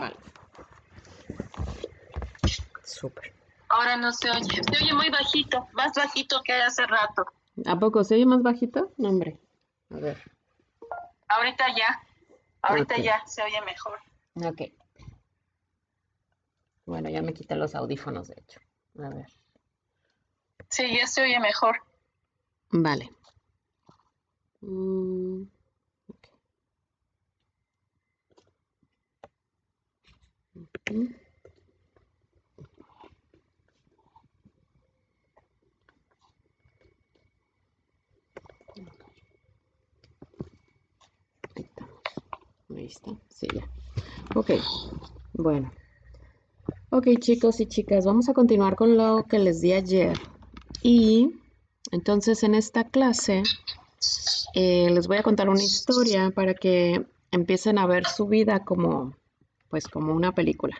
Vale. Súper. Ahora no se oye. Se oye muy bajito, más bajito que hace rato. ¿A poco se oye más bajito? No, hombre. A ver. Ahorita ya. Ahorita ya se oye mejor. Ok. Bueno, ya me quité los audífonos, de hecho. A ver. Sí, ya se oye mejor. Vale. Mm, Ujú. Ahí estamos. Ahí está. Sí, ya. Ok. Bueno. Ok, chicos y chicas, vamos a continuar con lo que les di ayer. Y entonces en esta clase eh, les voy a contar una historia para que empiecen a ver su vida como, pues como una película,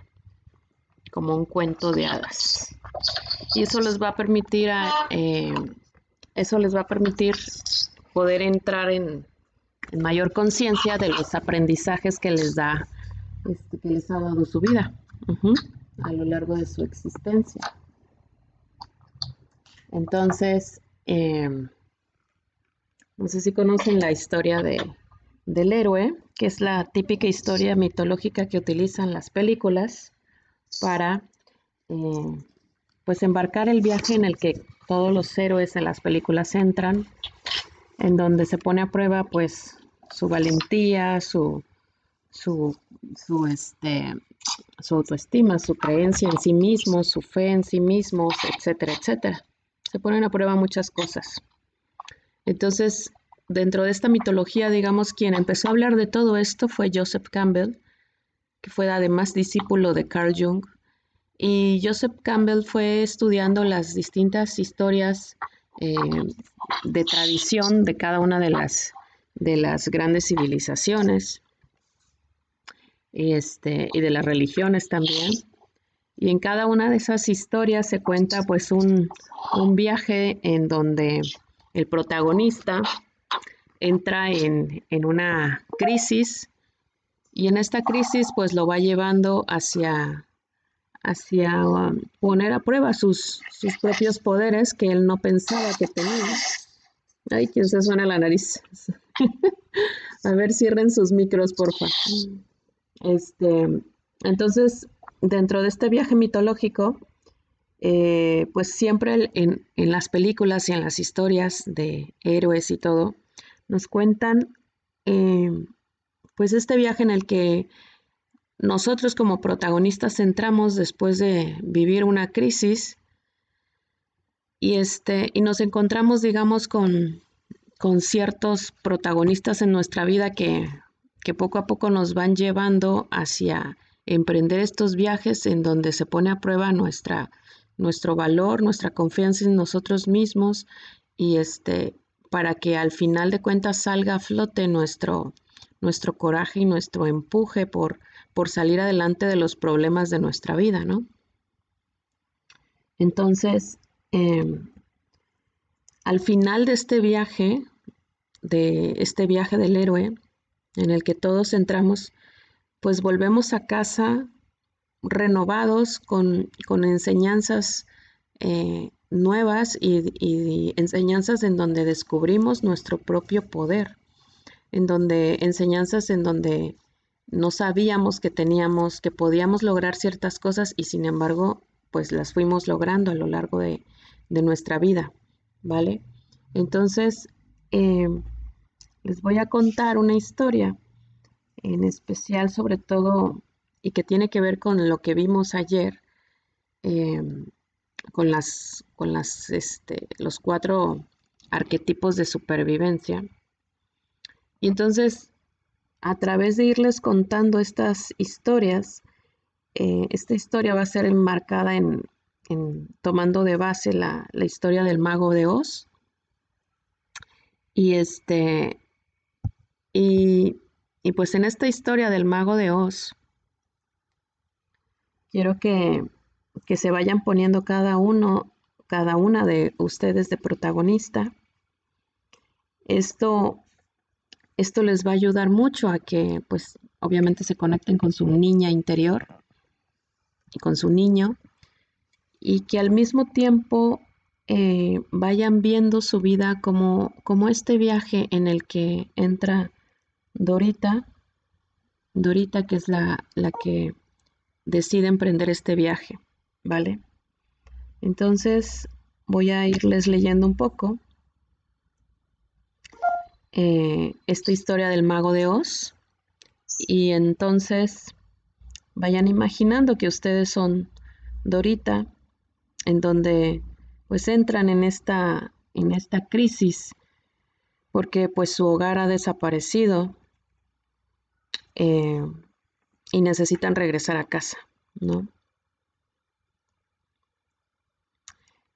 como un cuento de hadas. Y eso les va a permitir, a- eh, eso les va a permitir poder entrar en, mayor conciencia de los aprendizajes que les da, este, que les ha dado su vida a lo largo de su existencia. Entonces, em, no sé si conocen la historia de, del héroe, que es la típica historia mitológica que utilizan las películas para eh, pues embarcar el viaje en el que todos los héroes de las películas entran, en donde se pone a prueba pues su valentía, su, su, su, este, su autoestima, su creencia en sí mismos, su fe en sí mismos, etcétera, etcétera. Se ponen a prueba muchas cosas. Entonces, dentro de esta mitología, digamos, quien empezó a hablar de todo esto fue Joseph Campbell, que fue además discípulo de Carl Jung. Y Joseph Campbell fue estudiando las distintas historias eh, de tradición de cada una de las, de las grandes civilizaciones y, este, y de las religiones también. Y en cada una de esas historias se cuenta pues un, un viaje en donde el protagonista entra en, en una crisis y en esta crisis pues lo va llevando hacia, hacia um, poner a prueba sus, sus propios poderes que él no pensaba que tenía. Ay, ¿quién se suena la nariz? a ver, cierren sus micros, porfa. Este, entonces, dentro de este viaje mitológico, eh, pues siempre en, en las películas y en las historias de héroes y todo, nos cuentan eh, pues este viaje en el que nosotros como protagonistas entramos después de vivir una crisis y, este, y nos encontramos, digamos, con, con ciertos protagonistas en nuestra vida que, que poco a poco nos van llevando hacia emprender estos viajes en donde se pone a prueba nuestra, nuestro valor, nuestra confianza en nosotros mismos y este para que al final de cuentas salga a flote nuestro, nuestro coraje y nuestro empuje por, por salir adelante de los problemas de nuestra vida, ¿no? Entonces, em, al final de este viaje, de este viaje del héroe, en el que todos entramos, pues volvemos a casa renovados con, con enseñanzas eh, nuevas y, enseñanzas en donde descubrimos nuestro propio poder, en donde enseñanzas en donde no sabíamos que teníamos, que podíamos lograr ciertas cosas y sin embargo, pues las fuimos logrando a lo largo de, de nuestra vida, ¿vale? Entonces, eh, les voy a contar una historia, en especial sobre todo, y que tiene que ver con lo que vimos ayer, eh, con las, con las, este, los cuatro arquetipos de supervivencia. Y entonces, a través de irles contando estas historias, eh, esta historia va a ser enmarcada en, en tomando de base la, la historia del mago de Oz. Y este, y, y pues en esta historia del mago de Oz, quiero que, que se vayan poniendo cada uno, cada una de ustedes de protagonista. Esto, esto les va a ayudar mucho a que pues obviamente se conecten con su niña interior y con su niño y que al mismo tiempo eh, vayan viendo su vida como, como este viaje en el que entra Dorita, Dorita que es la, la que decide emprender este viaje, ¿vale? Entonces voy a irles leyendo un poco eh, esta historia del mago de Oz y entonces vayan imaginando que ustedes son Dorita, en donde pues entran en esta, en esta crisis porque pues su hogar ha desaparecido eh, y necesitan regresar a casa, ¿no?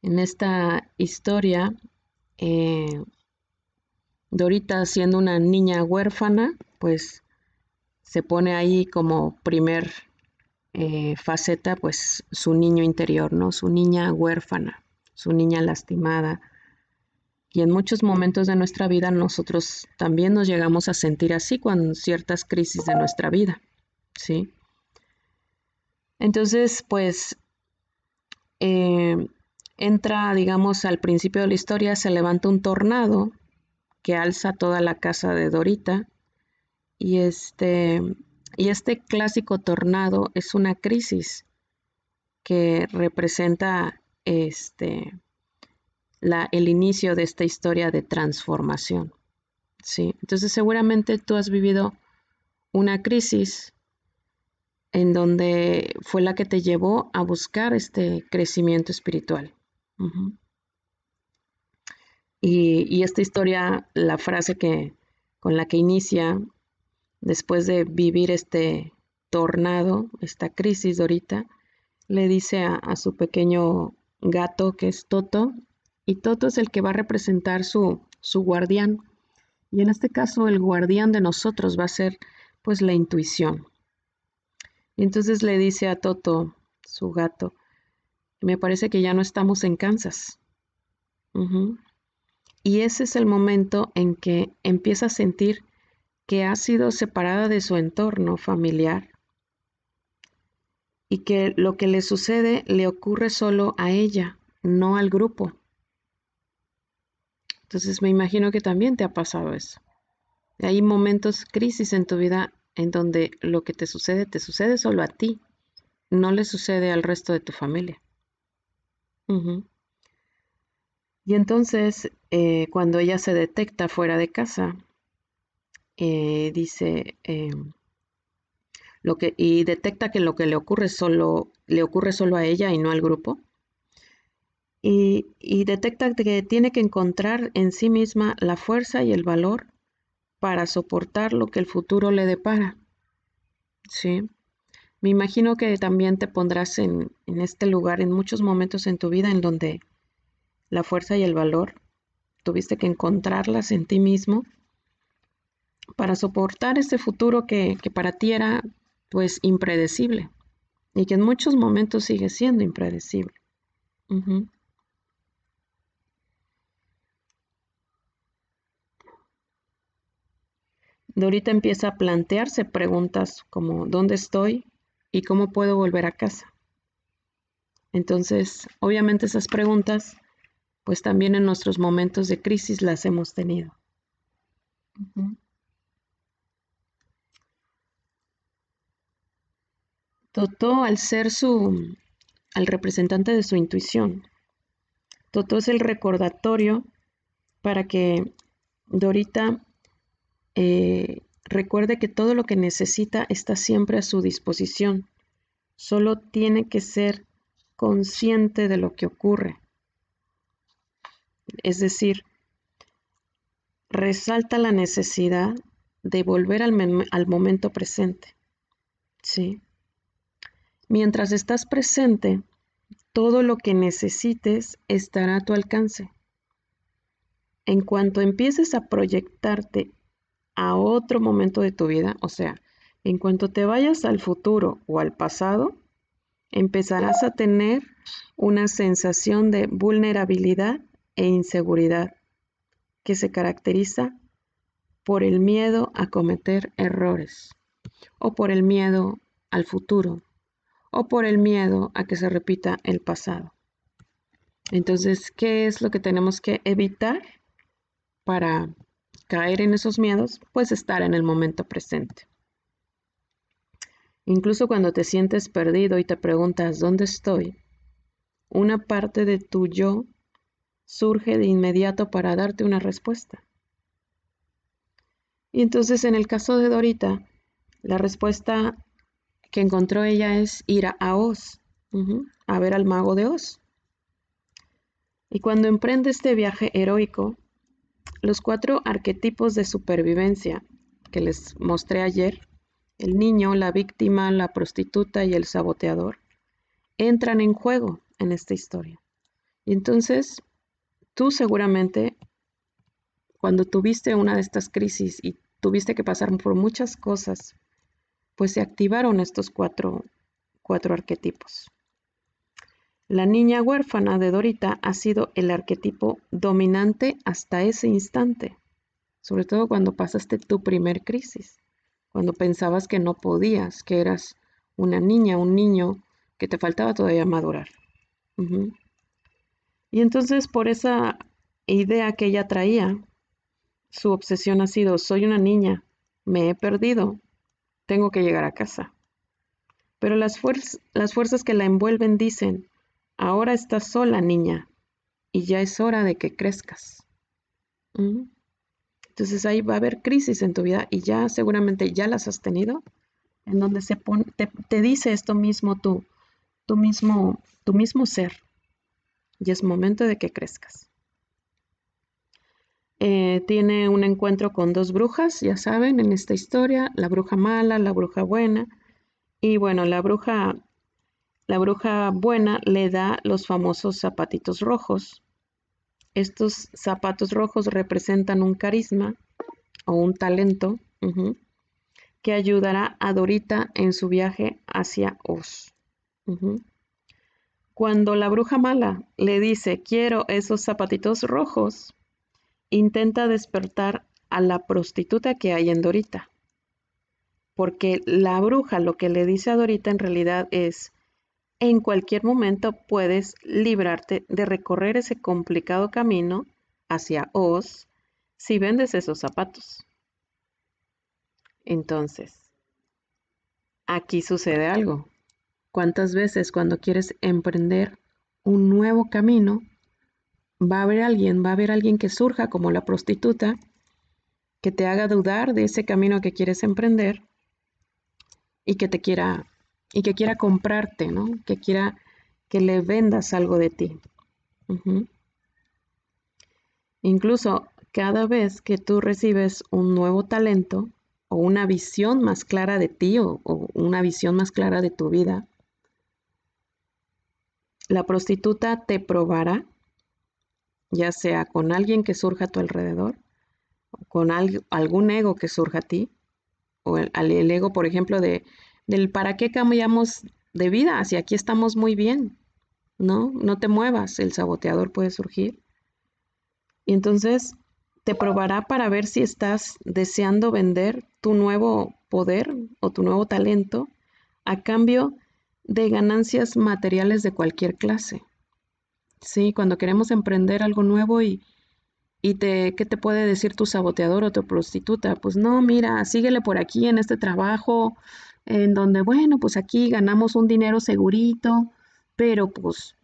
En esta historia, eh, Dorita siendo una niña huérfana, pues se pone ahí como primer eh, faceta, pues su niño interior, ¿no? Su niña huérfana, su niña lastimada. Y en muchos momentos de nuestra vida nosotros también nos llegamos a sentir así con ciertas crisis de nuestra vida, ¿sí? Entonces, pues, eh, entra, digamos, al principio de la historia, se levanta un tornado que alza toda la casa de Dorita. Y este, y este clásico tornado es una crisis que representa este, la, el inicio de esta historia de transformación. ¿sí? Entonces seguramente tú has vivido una crisis en donde fue la que te llevó a buscar este crecimiento espiritual. Y, esta historia, la frase que, con la que inicia, después de vivir este tornado, esta crisis ahorita, le dice a, a, su pequeño gato que es Toto, y Toto es el que va a representar su, su guardián. Y en este caso el guardián de nosotros va a ser pues la intuición. Y entonces le dice a Toto, su gato, me parece que ya no estamos en Kansas. Y ese es el momento en que empieza a sentir que ha sido separada de su entorno familiar y que lo que le sucede le ocurre solo a ella, no al grupo. Entonces me imagino que también te ha pasado eso. Hay momentos, crisis en tu vida en donde lo que te sucede te sucede solo a ti, no le sucede al resto de tu familia. Y entonces, eh, cuando ella se detecta fuera de casa, eh, dice, em, lo que, y detecta que lo que le ocurre solo, le ocurre solo a ella y no al grupo. Y, y detecta que tiene que encontrar en sí misma la fuerza y el valor para soportar lo que el futuro le depara. Sí. Me imagino que también te pondrás en, en este lugar en muchos momentos en tu vida en donde la fuerza y el valor, tuviste que encontrarlas en ti mismo para soportar ese futuro que, para ti era pues impredecible y que en muchos momentos sigue siendo impredecible. Dorita empieza a plantearse preguntas como ¿dónde estoy? Y ¿cómo puedo volver a casa? Entonces, obviamente esas preguntas pues también en nuestros momentos de crisis las hemos tenido. Toto, al ser su, al representante de su intuición, Toto es el recordatorio para que Dorita eh, recuerde que todo lo que necesita está siempre a su disposición. Solo tiene que ser consciente de lo que ocurre. Es decir, resalta la necesidad de volver al, momento presente. ¿sí? Mientras estás presente, todo lo que necesites estará a tu alcance. En cuanto empieces a proyectarte a otro momento de tu vida, o sea, en cuanto te vayas al futuro o al pasado, empezarás a tener una sensación de vulnerabilidad e inseguridad que se caracteriza por el miedo a cometer errores. o por el miedo al futuro, o por el miedo a que se repita el pasado. Entonces, ¿qué es lo que tenemos que evitar para caer en esos miedos? Pues estar en el momento presente. Incluso cuando te sientes perdido y te preguntas, ¿dónde estoy? Una parte de tu yo surge de inmediato para darte una respuesta. Y entonces en el caso de Dorita, la respuesta que encontró ella es ir a Oz, a ver al mago de Oz. Y cuando emprende este viaje heroico, los cuatro arquetipos de supervivencia que les mostré ayer, el niño, la víctima, la prostituta y el saboteador, entran en juego en esta historia. Y entonces, tú seguramente, cuando tuviste una de estas crisis y tuviste que pasar por muchas cosas, pues se activaron estos cuatro, cuatro arquetipos. La niña huérfana de Dorita ha sido el arquetipo dominante hasta ese instante, sobre todo cuando pasaste tu primer crisis, cuando pensabas que no podías, que eras una niña, un niño, que te faltaba todavía madurar. Y entonces por esa idea que ella traía, su obsesión ha sido, soy una niña, me he perdido, tengo que llegar a casa. Pero las, las fuerzas que la envuelven dicen, ahora estás sola, niña, y ya es hora de que crezcas. Entonces ahí va a haber crisis en tu vida y ya seguramente ya las has tenido, en donde se te, dice esto mismo tú, tu mismo, tu mismo ser. Y es momento de que crezcas. Eh, tiene un encuentro con dos brujas, ya saben, en esta historia, la bruja mala, la bruja buena. Y bueno, la bruja, la bruja buena le da los famosos zapatitos rojos. Estos zapatos rojos representan un carisma o un talento que ayudará a Dorita en su viaje hacia Oz. Cuando la bruja mala le dice, quiero esos zapatitos rojos, intenta despertar a la prostituta que hay en Dorita. Porque la bruja lo que le dice a Dorita en realidad es, en cualquier momento puedes librarte de recorrer ese complicado camino hacia Oz si vendes esos zapatos. Entonces, aquí sucede algo. ¿Cuántas veces cuando quieres emprender un nuevo camino, va a haber alguien, va a haber alguien que surja como la prostituta, que te haga dudar de ese camino que quieres emprender y que te quiera y que quiera comprarte, ¿no? Que quiera que le vendas algo de ti. Incluso cada vez que tú recibes un nuevo talento o una visión más clara de ti o una visión más clara de tu vida, la prostituta te probará ya sea con alguien que surja a tu alrededor, o con algún ego que surja a ti, o el, el, ego, por ejemplo, de, del para qué cambiamos de vida, si aquí estamos muy bien, ¿no? No te muevas, el saboteador puede surgir. Y entonces te probará para ver si estás deseando vender tu nuevo poder o tu nuevo talento a cambio de ganancias materiales de cualquier clase. Sí, cuando queremos emprender algo nuevo y, y te, ¿qué te puede decir tu saboteador o tu prostituta? Pues no, mira, síguele por aquí en este trabajo, en donde, bueno, pues aquí ganamos un dinero segurito, pero pues,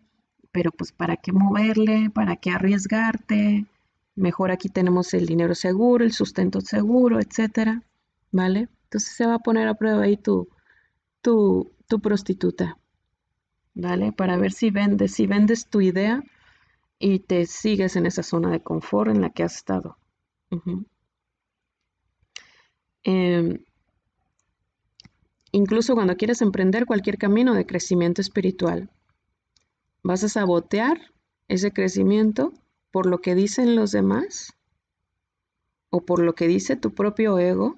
pero pues, ¿para qué moverle? ¿Para qué arriesgarte? Mejor aquí tenemos el dinero seguro, el sustento seguro, etcétera, ¿vale? Entonces se va a poner a prueba ahí tu, tu, tu prostituta. ¿vale? Para ver si vendes, si vendes tu idea y te sigues en esa zona de confort en la que has estado. Em, incluso cuando quieres emprender cualquier camino de crecimiento espiritual, vas a sabotear ese crecimiento por lo que dicen los demás o por lo que dice tu propio ego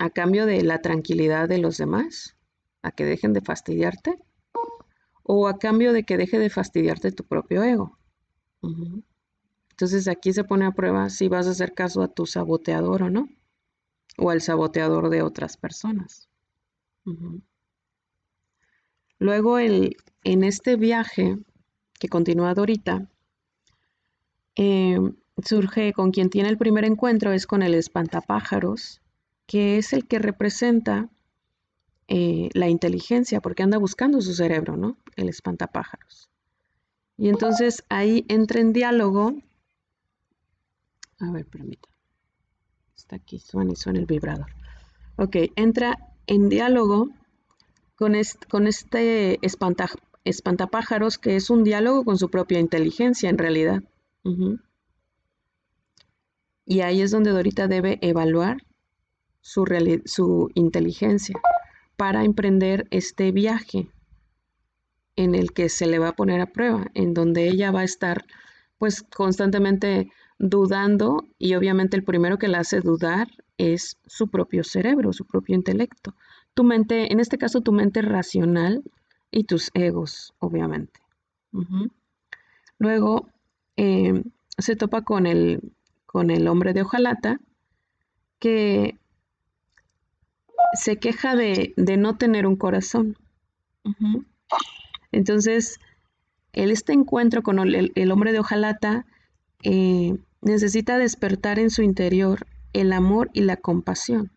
a cambio de la tranquilidad de los demás a que dejen de fastidiarte o a cambio de que deje de fastidiarte tu propio ego. Entonces aquí se pone a prueba si vas a hacer caso a tu saboteador o no. O al saboteador de otras personas. Luego, el, en este viaje que continúa ahorita, eh, surge con quien tiene el primer encuentro es con el espantapájaros, que es el que representa eh, la inteligencia, porque anda buscando su cerebro, ¿no? El espantapájaros. Y entonces ahí entra en diálogo. A ver, permítame. Aquí, suena y suena el vibrador. Ok, entra en diálogo con este, con este espantapájaros que es un diálogo con su propia inteligencia en realidad. Y ahí es donde Dorita debe evaluar su, su inteligencia para emprender este viaje en el que se le va a poner a prueba, en donde ella va a estar pues constantemente dudando y obviamente el primero que la hace dudar es su propio cerebro, su propio intelecto. Tu mente, en este caso tu mente racional y tus egos, obviamente. Luego eh, se topa con el, con el hombre de hojalata que se queja de, no tener un corazón. Entonces, el, este encuentro con el, hombre de hojalata eh, necesita despertar en su interior el amor y la compasión,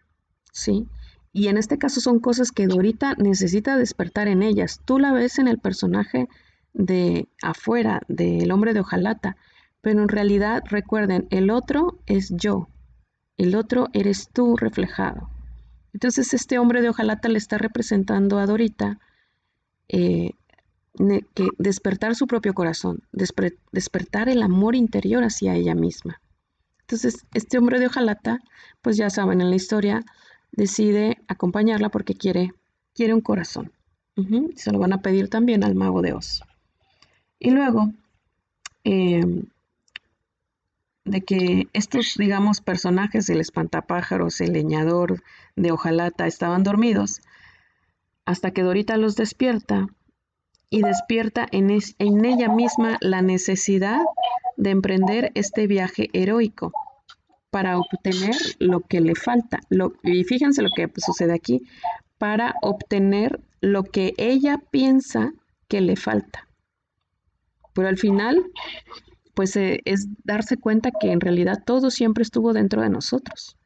¿sí? Y en este caso son cosas que Dorita necesita despertar en ellas. Tú la ves en el personaje de afuera, del hombre de hojalata, pero en realidad recuerden, el otro es yo, el otro eres tú reflejado. Entonces este hombre de hojalata le está representando a Dorita eh, que despertar su propio corazón, despertar el amor interior hacia ella misma. Entonces, este hombre de hojalata, pues ya saben, en la historia decide acompañarla porque quiere, quiere un corazón. Se lo van a pedir también al mago de Oz. Y luego, em, de que estos, digamos, personajes, el espantapájaros, el leñador de hojalata, estaban dormidos, hasta que Dorita los despierta y despierta en, ella misma la necesidad de emprender este viaje heroico para obtener lo que le falta. y fíjense lo que sucede aquí, para obtener lo que ella piensa que le falta. Pero al final, pues eh, es darse cuenta que en realidad todo siempre estuvo dentro de nosotros.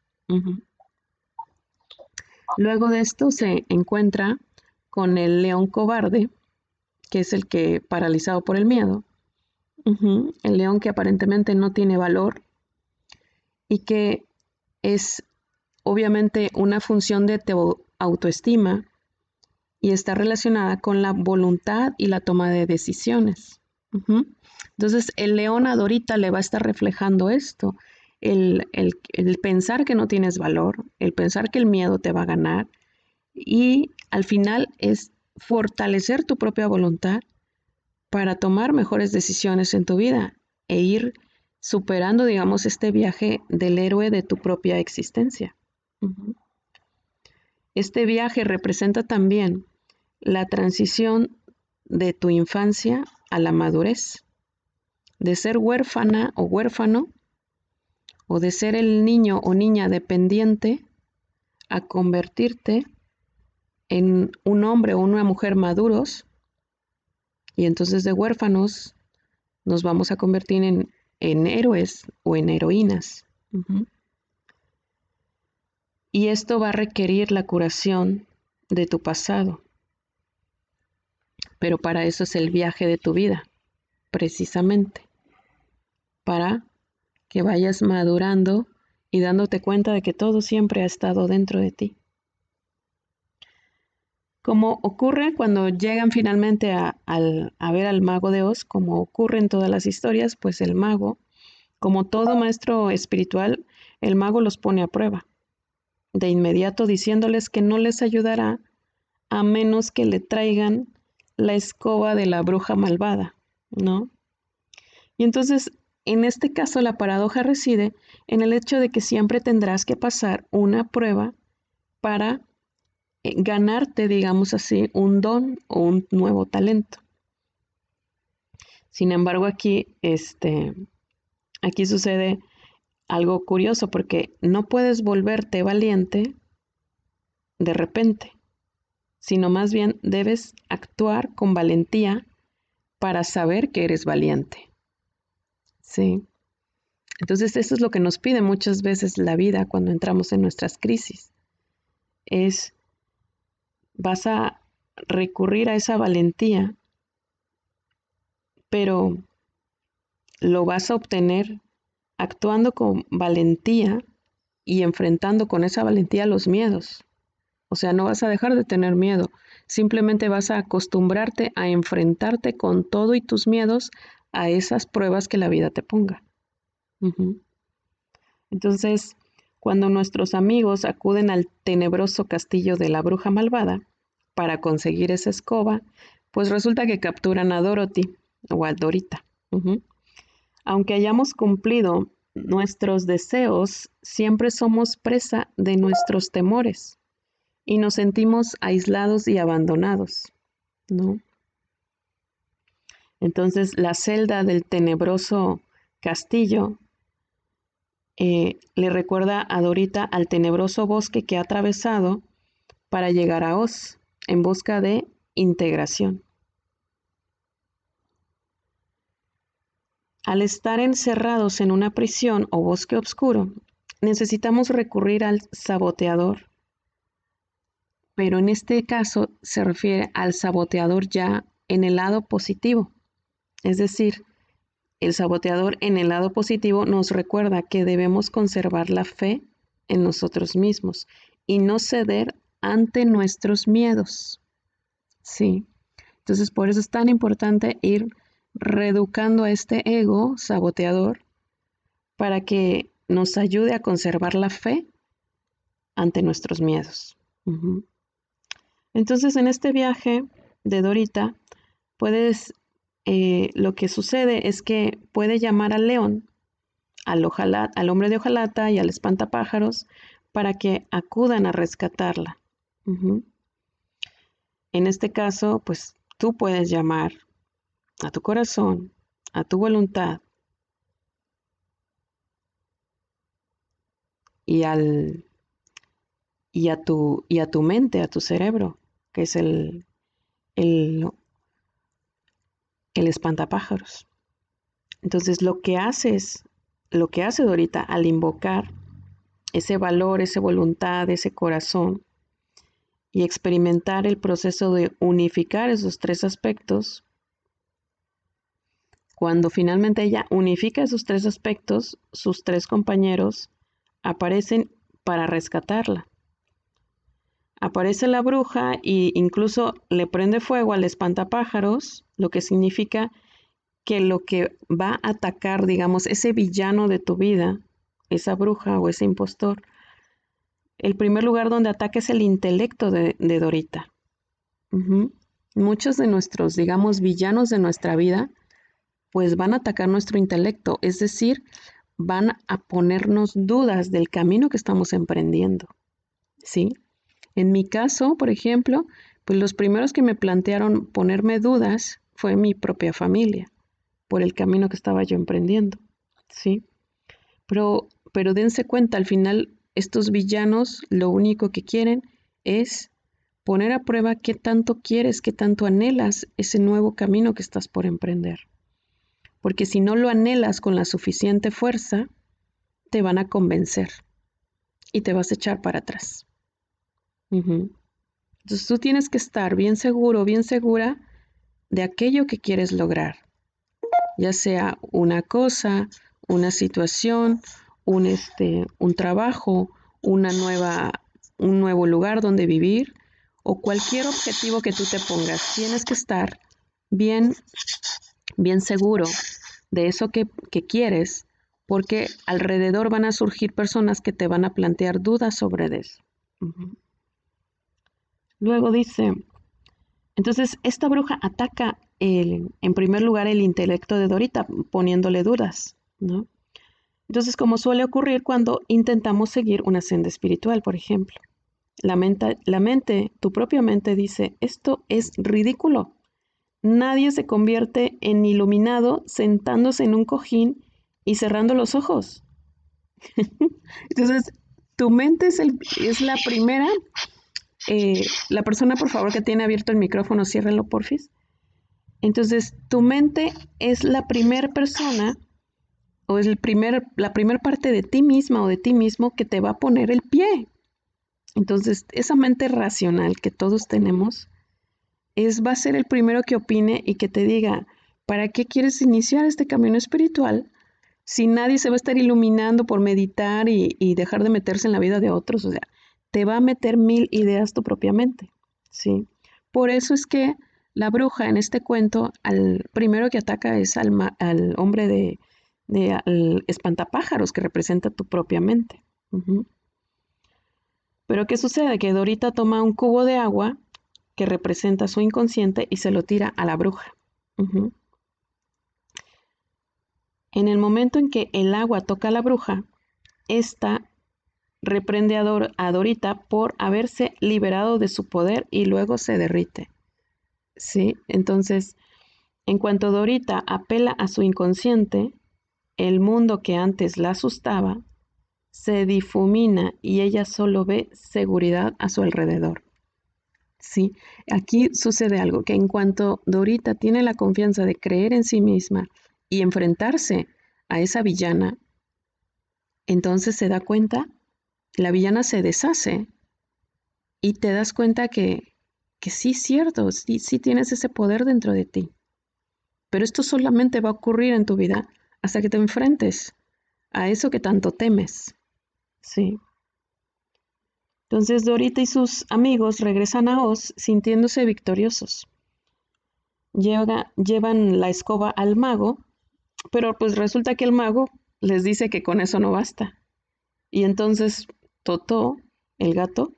Luego de esto se encuentra con el león cobarde, que es el que paralizado por el miedo, el león que aparentemente no tiene valor y que es obviamente una función de autoestima y está relacionada con la voluntad y la toma de decisiones. Entonces el león a Dorita le va a estar reflejando esto, el, el pensar que no tienes valor, el pensar que el miedo te va a ganar y al final es fortalecer tu propia voluntad para tomar mejores decisiones en tu vida e ir superando, digamos, este viaje del héroe de tu propia existencia. Este viaje representa también la transición de tu infancia a la madurez, de ser huérfana o huérfano, o de ser el niño o niña dependiente, a convertirte en un hombre o una mujer maduros y entonces de huérfanos nos vamos a convertir en, héroes o en heroínas. Y esto va a requerir la curación de tu pasado. Pero para eso es el viaje de tu vida, precisamente. Para que vayas madurando y dándote cuenta de que todo siempre ha estado dentro de ti. Como ocurre cuando llegan finalmente a, ver al mago de Oz, como ocurre en todas las historias, pues el mago, como todo maestro espiritual, el mago los pone a prueba, de inmediato diciéndoles que no les ayudará a menos que le traigan la escoba de la bruja malvada, ¿no? Y entonces, en este caso, la paradoja reside en el hecho de que siempre tendrás que pasar una prueba para ganarte, digamos así, un don o un nuevo talento. Sin embargo, aquí, este, aquí sucede algo curioso porque no puedes volverte valiente de repente, sino más bien debes actuar con valentía para saber que eres valiente. Sí. Entonces eso es lo que nos pide muchas veces la vida cuando entramos en nuestras crisis. Es, vas a recurrir a esa valentía, pero lo vas a obtener actuando con valentía y enfrentando con esa valentía los miedos. O sea, no vas a dejar de tener miedo, simplemente vas a acostumbrarte a enfrentarte con todo y tus miedos a esas pruebas que la vida te ponga. Entonces, cuando nuestros amigos acuden al tenebroso castillo de la bruja malvada para conseguir esa escoba, pues resulta que capturan a Dorothy o a Dorita. Aunque hayamos cumplido nuestros deseos, siempre somos presa de nuestros temores y nos sentimos aislados y abandonados, ¿no? Entonces la celda del tenebroso castillo eh, le recuerda a Dorita al tenebroso bosque que ha atravesado para llegar a Oz en busca de integración. Al estar encerrados en una prisión o bosque oscuro, necesitamos recurrir al saboteador pero en este caso se refiere al saboteador ya en el lado positivo. Es decir, el saboteador en el lado positivo nos recuerda que debemos conservar la fe en nosotros mismos y no ceder ante nuestros miedos. Sí. Entonces, por eso es tan importante ir reeducando a este ego saboteador para que nos ayude a conservar la fe ante nuestros miedos. Entonces, en este viaje de Dorita, puedes, eh, lo que sucede es que puede llamar al león, al, al hombre de hojalata y al espantapájaros para que acudan a rescatarla. En este caso, pues tú puedes llamar a tu corazón, a tu voluntad y al y a tu, y a tu mente, a tu cerebro, que es el, el, el espantapájaros. Entonces lo que haces, lo que hace Dorita al invocar ese valor, esa voluntad, ese corazón y experimentar el proceso de unificar esos tres aspectos, cuando finalmente ella unifica esos tres aspectos, sus tres compañeros aparecen para rescatarla. Aparece la bruja e incluso le prende fuego al espantapájaros, lo que significa que lo que va a atacar, digamos, ese villano de tu vida, esa bruja o ese impostor, el primer lugar donde ataca es el intelecto de, Dorita. Muchos de nuestros, digamos, villanos de nuestra vida, pues van a atacar nuestro intelecto, es decir, van a ponernos dudas del camino que estamos emprendiendo. ¿Sí? En mi caso, por ejemplo, pues los primeros que me plantearon ponerme dudas fue mi propia familia, por el camino que estaba yo emprendiendo, ¿sí? Pero, pero dense cuenta, al final estos villanos lo único que quieren es poner a prueba qué tanto quieres, qué tanto anhelas ese nuevo camino que estás por emprender. Porque si no lo anhelas con la suficiente fuerza, te van a convencer y te vas a echar para atrás. Entonces tú tienes que estar bien seguro, bien segura de aquello que quieres lograr, ya sea una cosa, una situación, un, este, un trabajo, una nueva, un nuevo lugar donde vivir o cualquier objetivo que tú te pongas. Tienes que estar bien, bien seguro de eso que, quieres, porque alrededor van a surgir personas que te van a plantear dudas sobre eso. Luego dice, entonces esta bruja ataca el, en primer lugar el intelecto de Dorita, poniéndole dudas, ¿no? Entonces, como suele ocurrir cuando intentamos seguir una senda espiritual, por ejemplo. La mente, la mente, tu propia mente dice, esto es ridículo. Nadie se convierte en iluminado sentándose en un cojín y cerrando los ojos. Entonces, tu mente es, el, es la primera. Eh, la persona, por favor, que tiene abierto el micrófono, ciérrenlo, porfis. Entonces, tu mente es la primera persona o es el primer, la primera parte de ti misma o de ti mismo que te va a poner el pie. Entonces, esa mente racional que todos tenemos es, va a ser el primero que opine y que te diga, ¿para qué quieres iniciar este camino espiritual si nadie se va a estar iluminando por meditar y, y dejar de meterse en la vida de otros? O sea, te va a meter mil ideas tu propia mente, ¿sí? Por eso es que la bruja en este cuento, al primero que ataca es al, al hombre de, de al espantapájaros que representa tu propia mente. Pero ¿qué sucede? Que Dorita toma un cubo de agua que representa su inconsciente y se lo tira a la bruja. En el momento en que el agua toca a la bruja, esta reprende a, Dorita por haberse liberado de su poder y luego se derrite. ¿Sí? Entonces, en cuanto Dorita apela a su inconsciente, el mundo que antes la asustaba se difumina y ella solo ve seguridad a su alrededor. Sí, aquí sucede algo, que en cuanto Dorita tiene la confianza de creer en sí misma y enfrentarse a esa villana, entonces se da cuenta, la villana se deshace y te das cuenta que, que sí es cierto, sí, sí tienes ese poder dentro de ti. Pero esto solamente va a ocurrir en tu vida hasta que te enfrentes a eso que tanto temes. Sí. Entonces Dorita y sus amigos regresan a Oz sintiéndose victoriosos. llevan la escoba al mago, pero pues resulta que el mago les dice que con eso no basta. Y entonces Totó, el gato,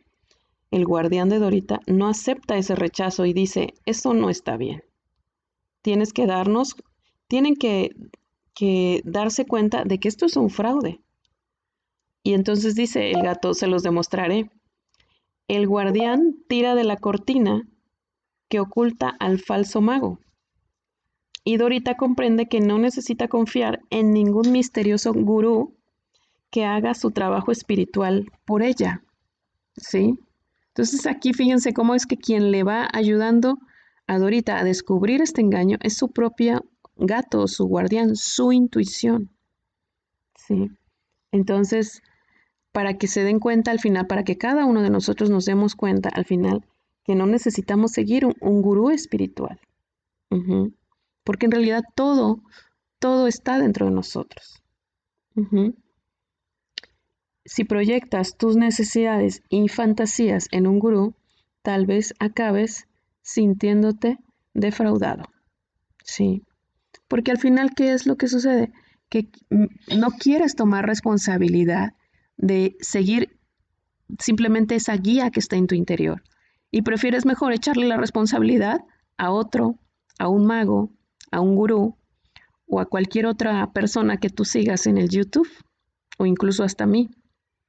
el guardián de Dorita, no acepta ese rechazo y dice, eso no está bien. Tienes que darnos, tienen que que darse cuenta de que esto es un fraude. Y entonces dice el gato, se los demostraré. El guardián tira de la cortina que oculta al falso mago. Y Dorita comprende que no necesita confiar en ningún misterioso gurú que haga su trabajo espiritual por ella. ¿Sí? Entonces aquí fíjense cómo es que quien le va ayudando a Dorita a descubrir este engaño es su propia gato, su guardián, su intuición. ¿Sí? Entonces, para que se den cuenta al final, para que cada uno de nosotros nos demos cuenta al final que no necesitamos seguir un, gurú espiritual. Porque en realidad todo, todo está dentro de nosotros. Si proyectas tus necesidades y fantasías en un gurú, tal vez acabes sintiéndote defraudado. Sí. Porque al final, ¿qué es lo que sucede? Que no quieres tomar responsabilidad de seguir simplemente esa guía que está en tu interior. Y prefieres mejor echarle la responsabilidad a otro, a un mago, a un gurú o a cualquier otra persona que tú sigas en el YouTube o incluso hasta mí.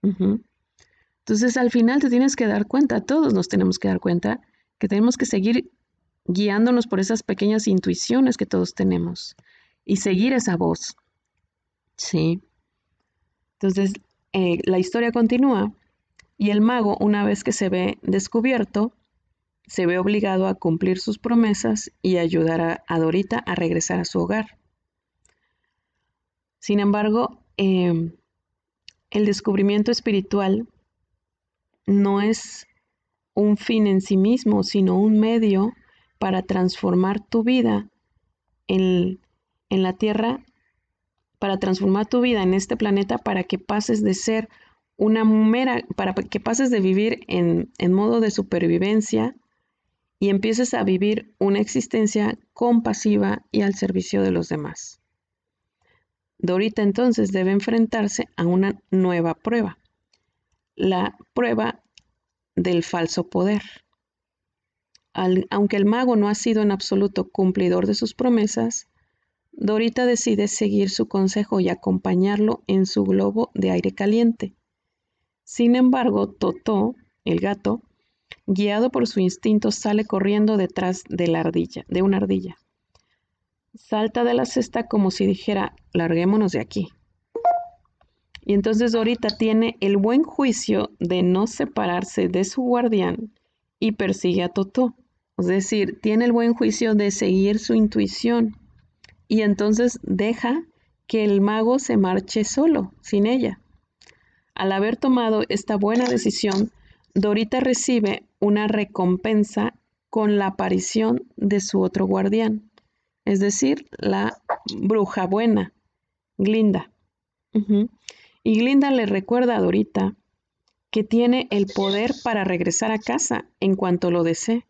Entonces al final te tienes que dar cuenta, todos nos tenemos que dar cuenta que tenemos que seguir guiándonos por esas pequeñas intuiciones que todos tenemos y seguir esa voz. Sí. Entonces, eh, la historia continúa y el mago, una vez que se ve descubierto, se ve obligado a cumplir sus promesas y ayudar a, Dorita a regresar a su hogar. Sin embargo, em, el descubrimiento espiritual no es un fin en sí mismo, sino un medio para transformar tu vida en, la Tierra, para transformar tu vida en este planeta, para que pases de ser una mera, para que pases de vivir en, en modo de supervivencia y empieces a vivir una existencia compasiva y al servicio de los demás. Dorita entonces debe enfrentarse a una nueva prueba, la prueba del falso poder aunque el mago no ha sido en absoluto cumplidor de sus promesas, Dorita decide seguir su consejo y acompañarlo en su globo de aire caliente. Sin embargo, Totó, el gato, guiado por su instinto, sale corriendo detrás de la ardilla, de una ardilla. Salta de la cesta como si dijera, larguémonos de aquí. Y entonces Dorita tiene el buen juicio de no separarse de su guardián y persigue a Totó. Es decir, tiene el buen juicio de seguir su intuición y entonces deja que el mago se marche solo, sin ella. Al haber tomado esta buena decisión, Dorita recibe una recompensa con la aparición de su otro guardián, es decir, la bruja buena, Glinda. Y Glinda le recuerda a Dorita que tiene el poder para regresar a casa en cuanto lo desee,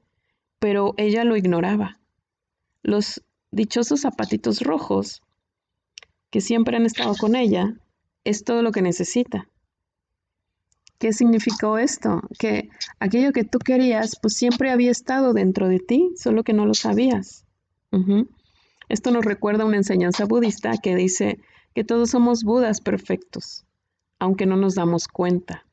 pero ella lo ignoraba. Los dichosos zapatitos rojos, que siempre han estado con ella, es todo lo que necesita. ¿Qué significó esto? Que aquello que tú querías, pues siempre había estado dentro de ti, solo que no lo sabías. Esto nos recuerda una enseñanza budista que dice que todos somos budas perfectos, aunque no nos damos cuenta.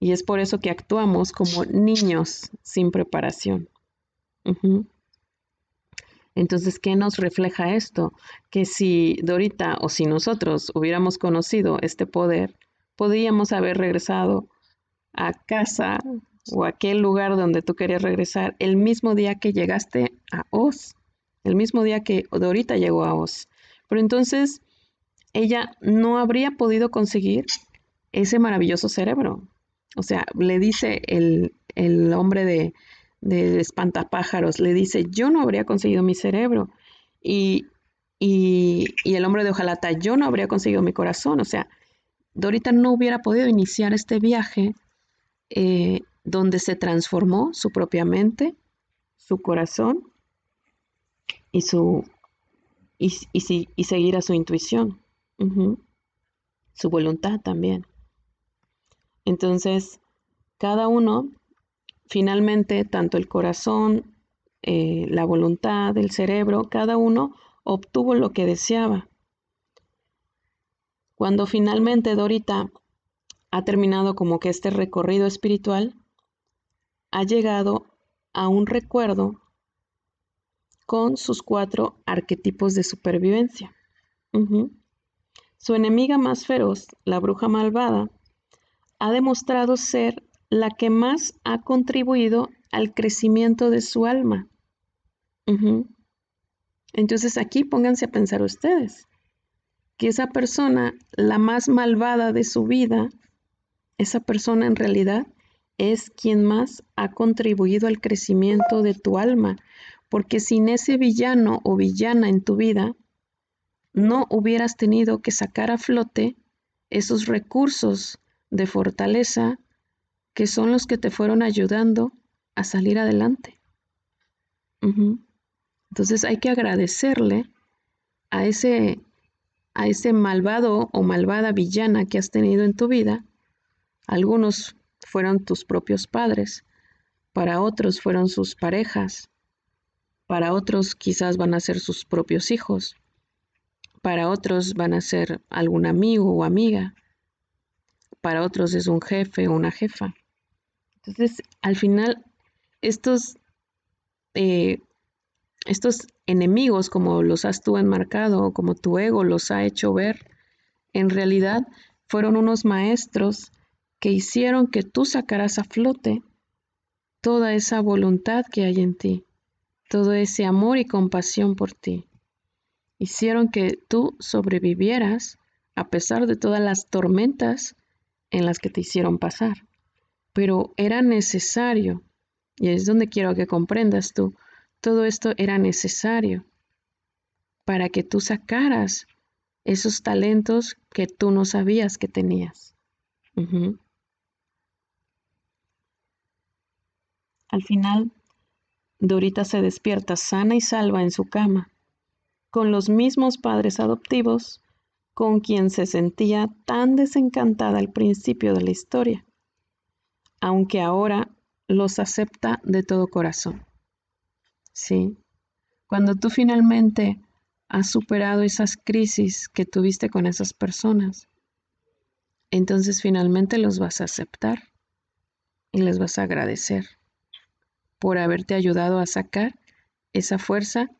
Y es por eso que actuamos como niños sin preparación. Entonces, ¿qué nos refleja esto? Que si Dorita o si nosotros hubiéramos conocido este poder, podríamos haber regresado a casa o a aquel lugar donde tú querías regresar el mismo día que llegaste a Oz, el mismo día que Dorita llegó a Oz. Pero entonces ella no habría podido conseguir ese maravilloso cerebro. O sea, le dice el, el hombre de, de espantapájaros, le dice, yo no habría conseguido mi cerebro. Y, y, y el hombre de hojalata, yo no habría conseguido mi corazón. O sea, Dorita no hubiera podido iniciar este viaje eh, donde se transformó su propia mente, su corazón y, su, y, y, seguir a su intuición, su voluntad también. Entonces, cada uno, finalmente, tanto el corazón, eh, la voluntad, el cerebro, cada uno obtuvo lo que deseaba. Cuando finalmente Dorita ha terminado como que este recorrido espiritual, ha llegado a un recuerdo con sus cuatro arquetipos de supervivencia. Su enemiga más feroz, la bruja malvada, ha demostrado ser la que más ha contribuido al crecimiento de su alma. Entonces aquí pónganse a pensar ustedes que esa persona, la más malvada de su vida, esa persona en realidad es quien más ha contribuido al crecimiento de tu alma, porque sin ese villano o villana en tu vida, no hubieras tenido que sacar a flote esos recursos de fortaleza que son los que te fueron ayudando a salir adelante. Entonces hay que agradecerle a ese a ese malvado o malvada villana que has tenido en tu vida. Algunos fueron tus propios padres, para otros fueron sus parejas, para otros quizás van a ser sus propios hijos, para otros van a ser algún amigo o amiga, para otros es un jefe o una jefa. Entonces, al final, estos eh, estos enemigos, como los has tú enmarcado, como tu ego los ha hecho ver, en realidad fueron unos maestros que hicieron que tú sacaras a flote toda esa voluntad que hay en ti, todo ese amor y compasión por ti. Hicieron que tú sobrevivieras a pesar de todas las tormentas en las que te hicieron pasar. Pero era necesario, y es donde quiero que comprendas tú, todo esto era necesario para que tú sacaras esos talentos que tú no sabías que tenías. Al final, Dorita se despierta sana y salva en su cama, con los mismos padres adoptivos con quien se sentía tan desencantada al principio de la historia, aunque ahora los acepta de todo corazón. ¿sí? Cuando tú finalmente has superado esas crisis que tuviste con esas personas, entonces finalmente los vas a aceptar y les vas a agradecer por haberte ayudado a sacar esa fuerza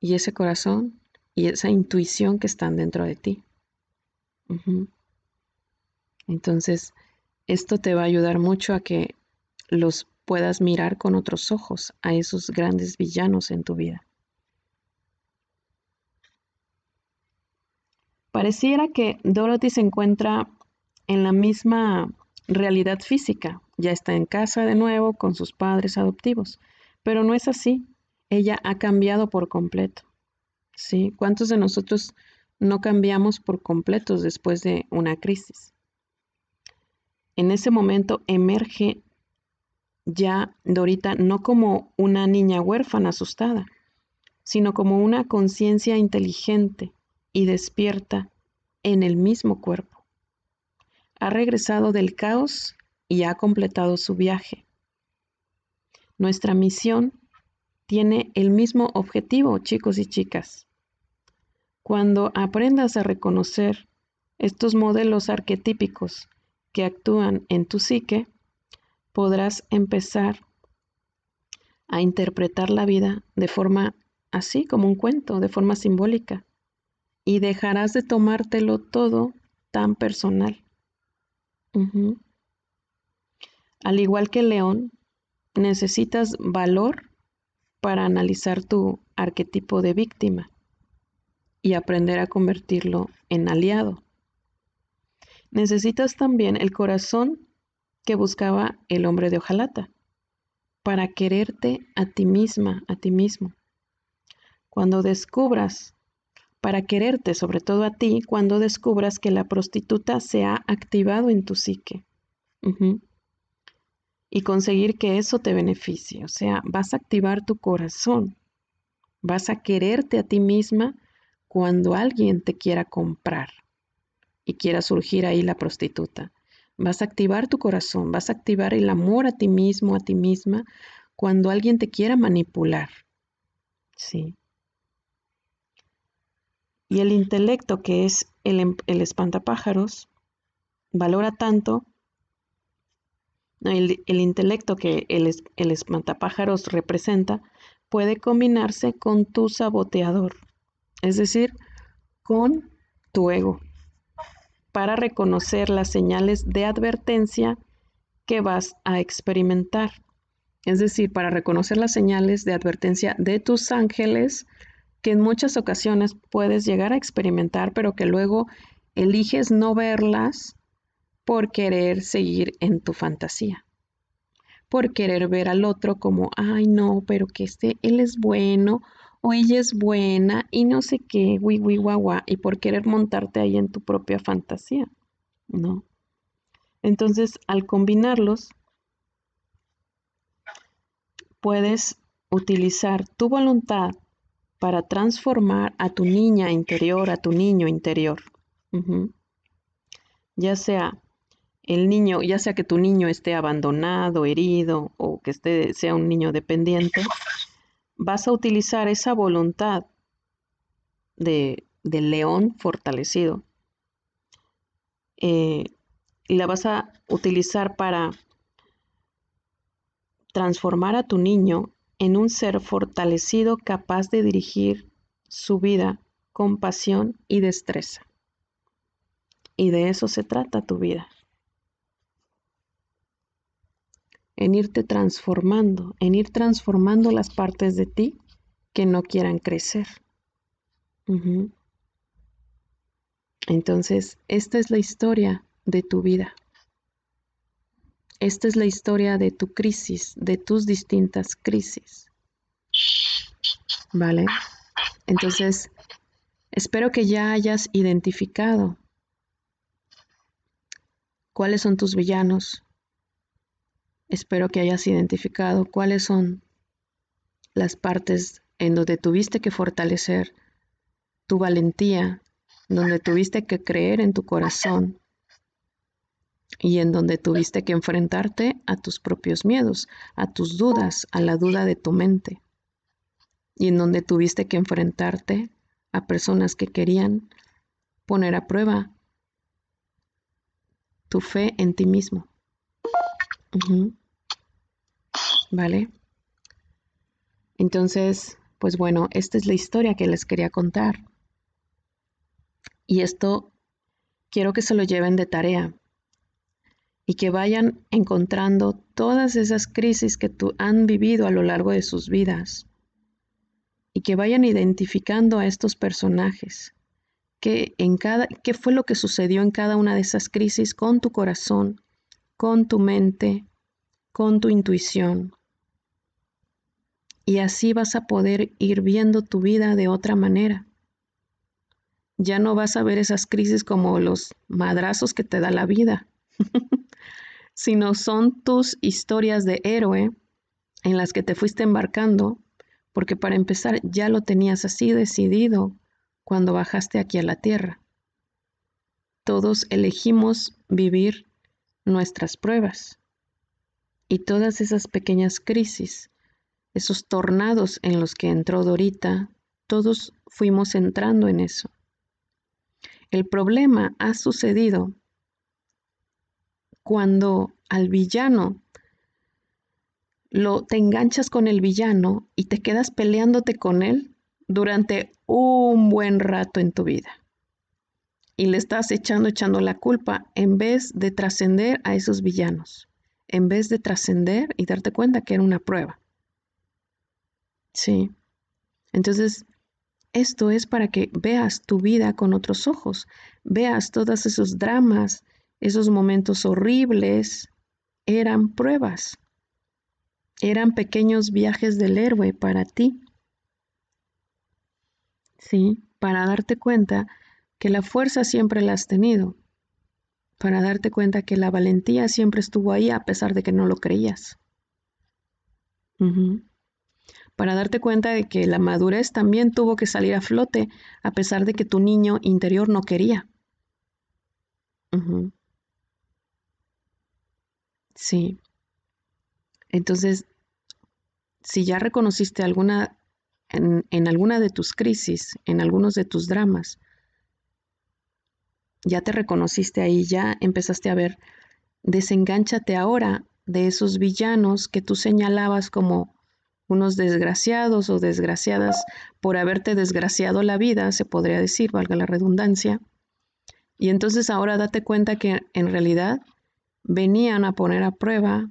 y ese corazón y esa intuición que están dentro de ti. Entonces, esto te va a ayudar mucho a que los puedas mirar con otros ojos a esos grandes villanos en tu vida. Pareciera que Dorothy se encuentra en la misma realidad física, ya está en casa de nuevo con sus padres adoptivos, pero no es así. Ella ha cambiado por completo. ¿Sí? ¿Cuántos de nosotros no cambiamos por completo después de una crisis? En ese momento emerge ya Dorita no como una niña huérfana asustada, sino como una conciencia inteligente y despierta en el mismo cuerpo. Ha regresado del caos y ha completado su viaje. Nuestra misión tiene el mismo objetivo, chicos y chicas. Cuando aprendas a reconocer estos modelos arquetípicos que actúan en tu psique, podrás empezar a interpretar la vida de forma así como un cuento, de forma simbólica, y dejarás de tomártelo todo tan personal. Al igual que león, necesitas valor para analizar tu arquetipo de víctima y aprender a convertirlo en aliado. Necesitas también el corazón que buscaba el hombre de hojalata para quererte a ti misma, a ti mismo. Cuando descubras, para quererte sobre todo a ti, cuando descubras que la prostituta se ha activado en tu psique. Y conseguir que eso te beneficie. O sea, vas a activar tu corazón. Vas a quererte a ti misma cuando alguien te quiera comprar y quiera surgir ahí la prostituta. Vas a activar tu corazón, vas a activar el amor a ti mismo, a ti misma, cuando alguien te quiera manipular. Sí. Y el intelecto, que es el, em, el espantapájaros, valora tanto, el, el intelecto que el, el espantapájaros representa, puede combinarse con tu saboteador, es decir, con tu ego para reconocer las señales de advertencia que vas a experimentar. Es decir, para reconocer las señales de advertencia de tus ángeles que en muchas ocasiones puedes llegar a experimentar, pero que luego eliges no verlas por querer seguir en tu fantasía, por querer ver al otro como, ay no, pero que este, él es bueno o ella es buena y no sé qué, wi, wi, guagua, y por querer montarte ahí en tu propia fantasía, ¿no? Entonces, al combinarlos, puedes utilizar tu voluntad para transformar a tu niña interior, a tu niño interior. Ya sea el niño, ya sea que tu niño esté abandonado, herido o que esté, sea un niño dependiente, vas a utilizar esa voluntad de, del león fortalecido eh, y la vas a utilizar para transformar a tu niño en un ser fortalecido capaz de dirigir su vida con pasión y destreza. Y de eso se trata tu vida. En irte transformando, en ir transformando las partes de ti que no quieran crecer. Entonces, esta es la historia de tu vida. Esta es la historia de tu crisis, de tus distintas crisis. ¿Vale? Entonces, espero que ya hayas identificado cuáles son tus villanos, Espero que hayas identificado cuáles son las partes en donde tuviste que fortalecer tu valentía, donde tuviste que creer en tu corazón y en donde tuviste que enfrentarte a tus propios miedos, a tus dudas, a la duda de tu mente y en donde tuviste que enfrentarte a personas que querían poner a prueba tu fe en ti mismo. ¿Vale? Entonces, pues bueno, esta es la historia que les quería contar. Y esto quiero que se lo lleven de tarea. y que vayan encontrando todas esas crisis que tú han vivido a lo largo de sus vidas y que vayan identificando a estos personajes, qué, en cada, qué fue lo que sucedió en cada una de esas crisis con tu corazón, con tu mente, con tu intuición. Y así vas a poder ir viendo tu vida de otra manera. Ya no vas a ver esas crisis como los madrazos que te da la vida, sino son tus historias de héroe en las que te fuiste embarcando porque para empezar ya lo tenías así decidido cuando bajaste aquí a la tierra. Todos elegimos vivir nuestras pruebas y todas esas pequeñas crisis, esos tornados en los que entró Dorita, todos fuimos entrando en eso. El problema ha sucedido cuando al villano lo, te enganchas con el villano y te quedas peleándote con él durante un buen rato en tu vida. Y le estás echando, echando la culpa en vez de trascender a esos villanos, en vez de trascender y darte cuenta que era una prueba. Sí. Entonces, esto es para que veas tu vida con otros ojos, veas todos esos dramas, esos momentos horribles, eran pruebas eran pequeños viajes del héroe para ti. Sí, para darte cuenta que la fuerza siempre la has tenido, para darte cuenta que la valentía siempre estuvo ahí a pesar de que no lo creías. Para darte cuenta de que la madurez también tuvo que salir a flote a pesar de que tu niño interior no quería. Sí. Entonces, si ya reconociste alguna, en, alguna de tus crisis, en algunos de tus dramas, ya te reconociste ahí, ya empezaste a ver, desengánchate ahora de esos villanos que tú señalabas como unos desgraciados o desgraciadas por haberte desgraciado la vida, se podría decir, valga la redundancia. Y entonces ahora date cuenta que en realidad venían a poner a prueba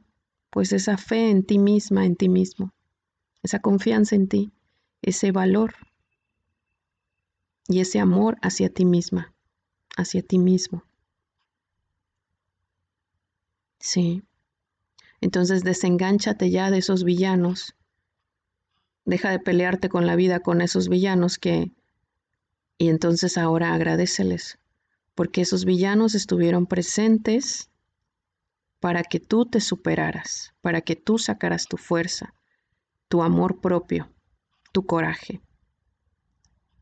pues esa fe en ti misma, en ti mismo esa confianza en ti, ese valor y ese amor hacia ti misma, hacia ti mismo. Sí. Entonces desengánchate ya de esos villanos. Deja de pelearte con la vida con esos villanos que... Y entonces ahora agradeceles, porque esos villanos estuvieron presentes para que tú te superaras, para que tú sacaras tu fuerza, tu amor propio, tu coraje,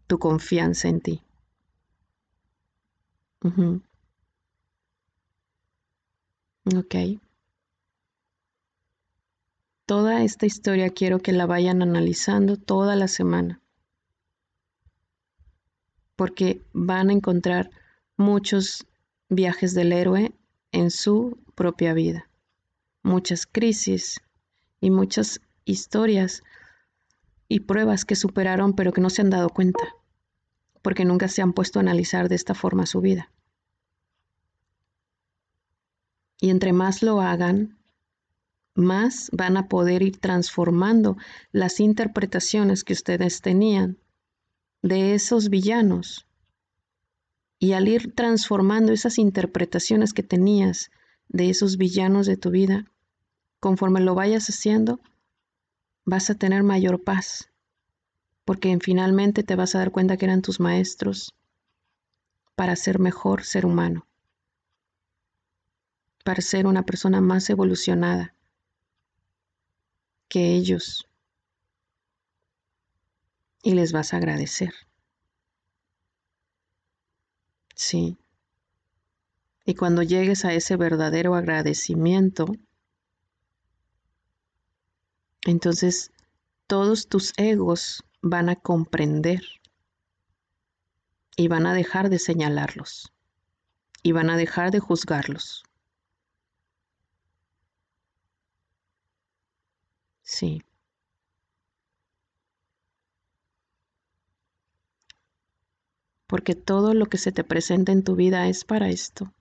tu confianza en ti. Ok. Toda esta historia quiero que la vayan analizando toda la semana, porque van a encontrar muchos viajes del héroe en su propia vida, muchas crisis y muchas historias y pruebas que superaron pero que no se han dado cuenta, porque nunca se han puesto a analizar de esta forma su vida. Y entre más lo hagan, más van a poder ir transformando las interpretaciones que ustedes tenían de esos villanos. Y al ir transformando esas interpretaciones que tenías de esos villanos de tu vida, conforme lo vayas haciendo, vas a tener mayor paz, porque finalmente te vas a dar cuenta que eran tus maestros para ser mejor ser humano, para ser una persona más evolucionada que ellos. Y les vas a agradecer. Sí. Y cuando llegues a ese verdadero agradecimiento, entonces todos tus egos van a comprender y van a dejar de señalarlos y van a dejar de juzgarlos. Sí. Porque todo lo que se te presenta en tu vida es para esto,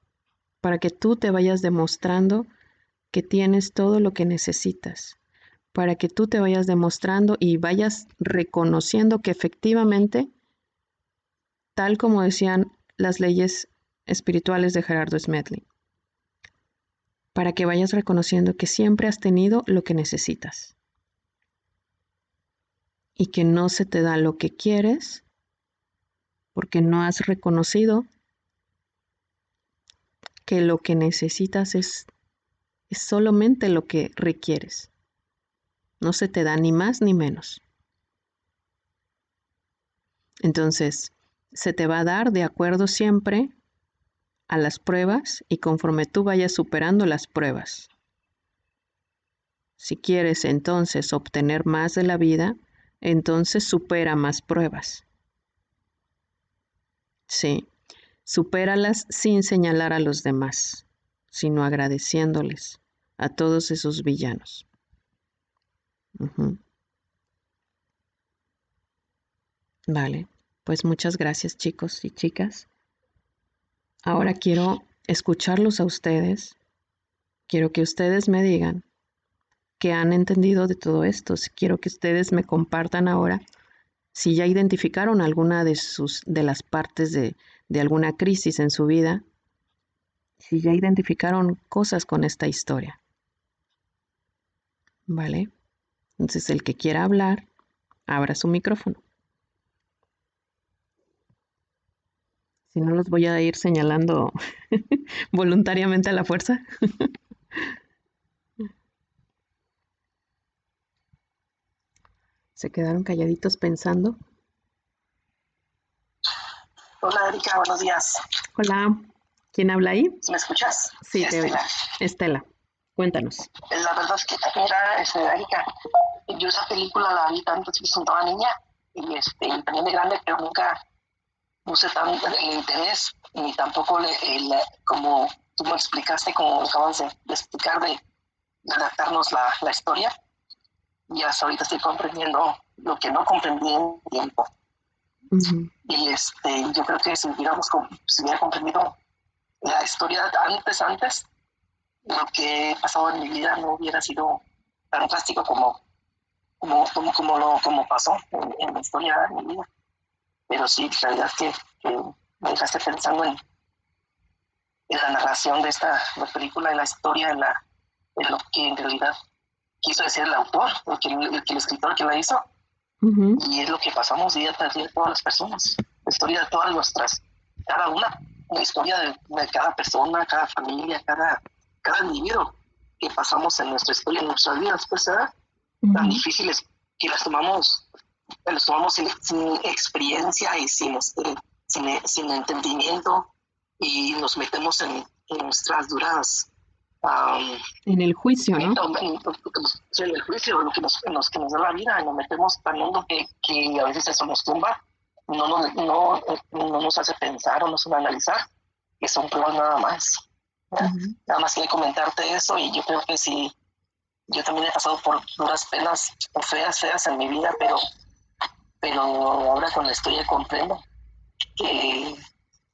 para que tú te vayas demostrando que tienes todo lo que necesitas, para que tú te vayas demostrando y vayas reconociendo que efectivamente, tal como decían las leyes espirituales de Gerardo Smedley, para que vayas reconociendo que siempre has tenido lo que necesitas y que no se te da lo que quieres porque no has reconocido que lo que necesitas es, es solamente lo que requieres. No se te da ni más ni menos. Entonces, se te va a dar de acuerdo siempre a las pruebas y conforme tú vayas superando las pruebas. Si quieres entonces obtener más de la vida, entonces supera más pruebas. Sí, supéralas sin señalar a los demás, sino agradeciéndoles a todos esos villanos. Vale, pues muchas gracias chicos y chicas. Ahora quiero escucharlos a ustedes. Quiero que ustedes me digan qué han entendido de todo esto. Quiero que ustedes me compartan ahora si ya identificaron alguna de, sus, de las partes de, de alguna crisis en su vida, si ya identificaron cosas con esta historia. ¿Vale? Entonces el que quiera hablar, abra su micrófono. Si no los voy a ir señalando voluntariamente a la fuerza. Se quedaron calladitos pensando. Hola Erika, buenos días. Hola, ¿quién habla ahí? ¿Me escuchas? Sí, te oigo. Estela, cuéntanos. La verdad es que era este, Erika. Yo esa película la vi tanto que estaba niña y este, también de grande, pero nunca puse tan el interés ni tampoco le, como tú me explicaste, como acabas de, explicar, de, adaptarnos la, la historia y hasta ahorita estoy comprendiendo lo que no comprendí en tiempo. Y este, yo creo que si, hubiéramos, si hubiera comprendido la historia antes, antes, lo que he pasado en mi vida no hubiera sido tan drástico como, como, como, lo, como pasó en, la historia de mi vida. Pero sí, la realidad es que, me dejaste pensando en, en la narración de esta película, en la historia, en, la, en lo que en realidad quiso decir el autor, el, que, el, escritor que la hizo. Y es lo que pasamos día tras día todas las personas. La historia de todas nuestras, cada una, la historia de, cada persona, cada familia, cada, cada individuo que pasamos en nuestra historia, en nuestras vidas, pues, tan difíciles que las tomamos, las tomamos sin, experiencia y sin, este, sin, sin, entendimiento y nos metemos en, en nuestras duras en el juicio, ¿no? En, el juicio, lo que nos, que nos da la vida, nos metemos tan hondo que, que a veces eso nos tumba, no nos, no, no nos hace pensar o nos hace analizar, que son pruebas nada más. Nada más quiero comentarte eso y yo creo que sí, yo también he pasado por duras penas, feas, feas en mi vida, pero, pero ahora con la historia comprendo que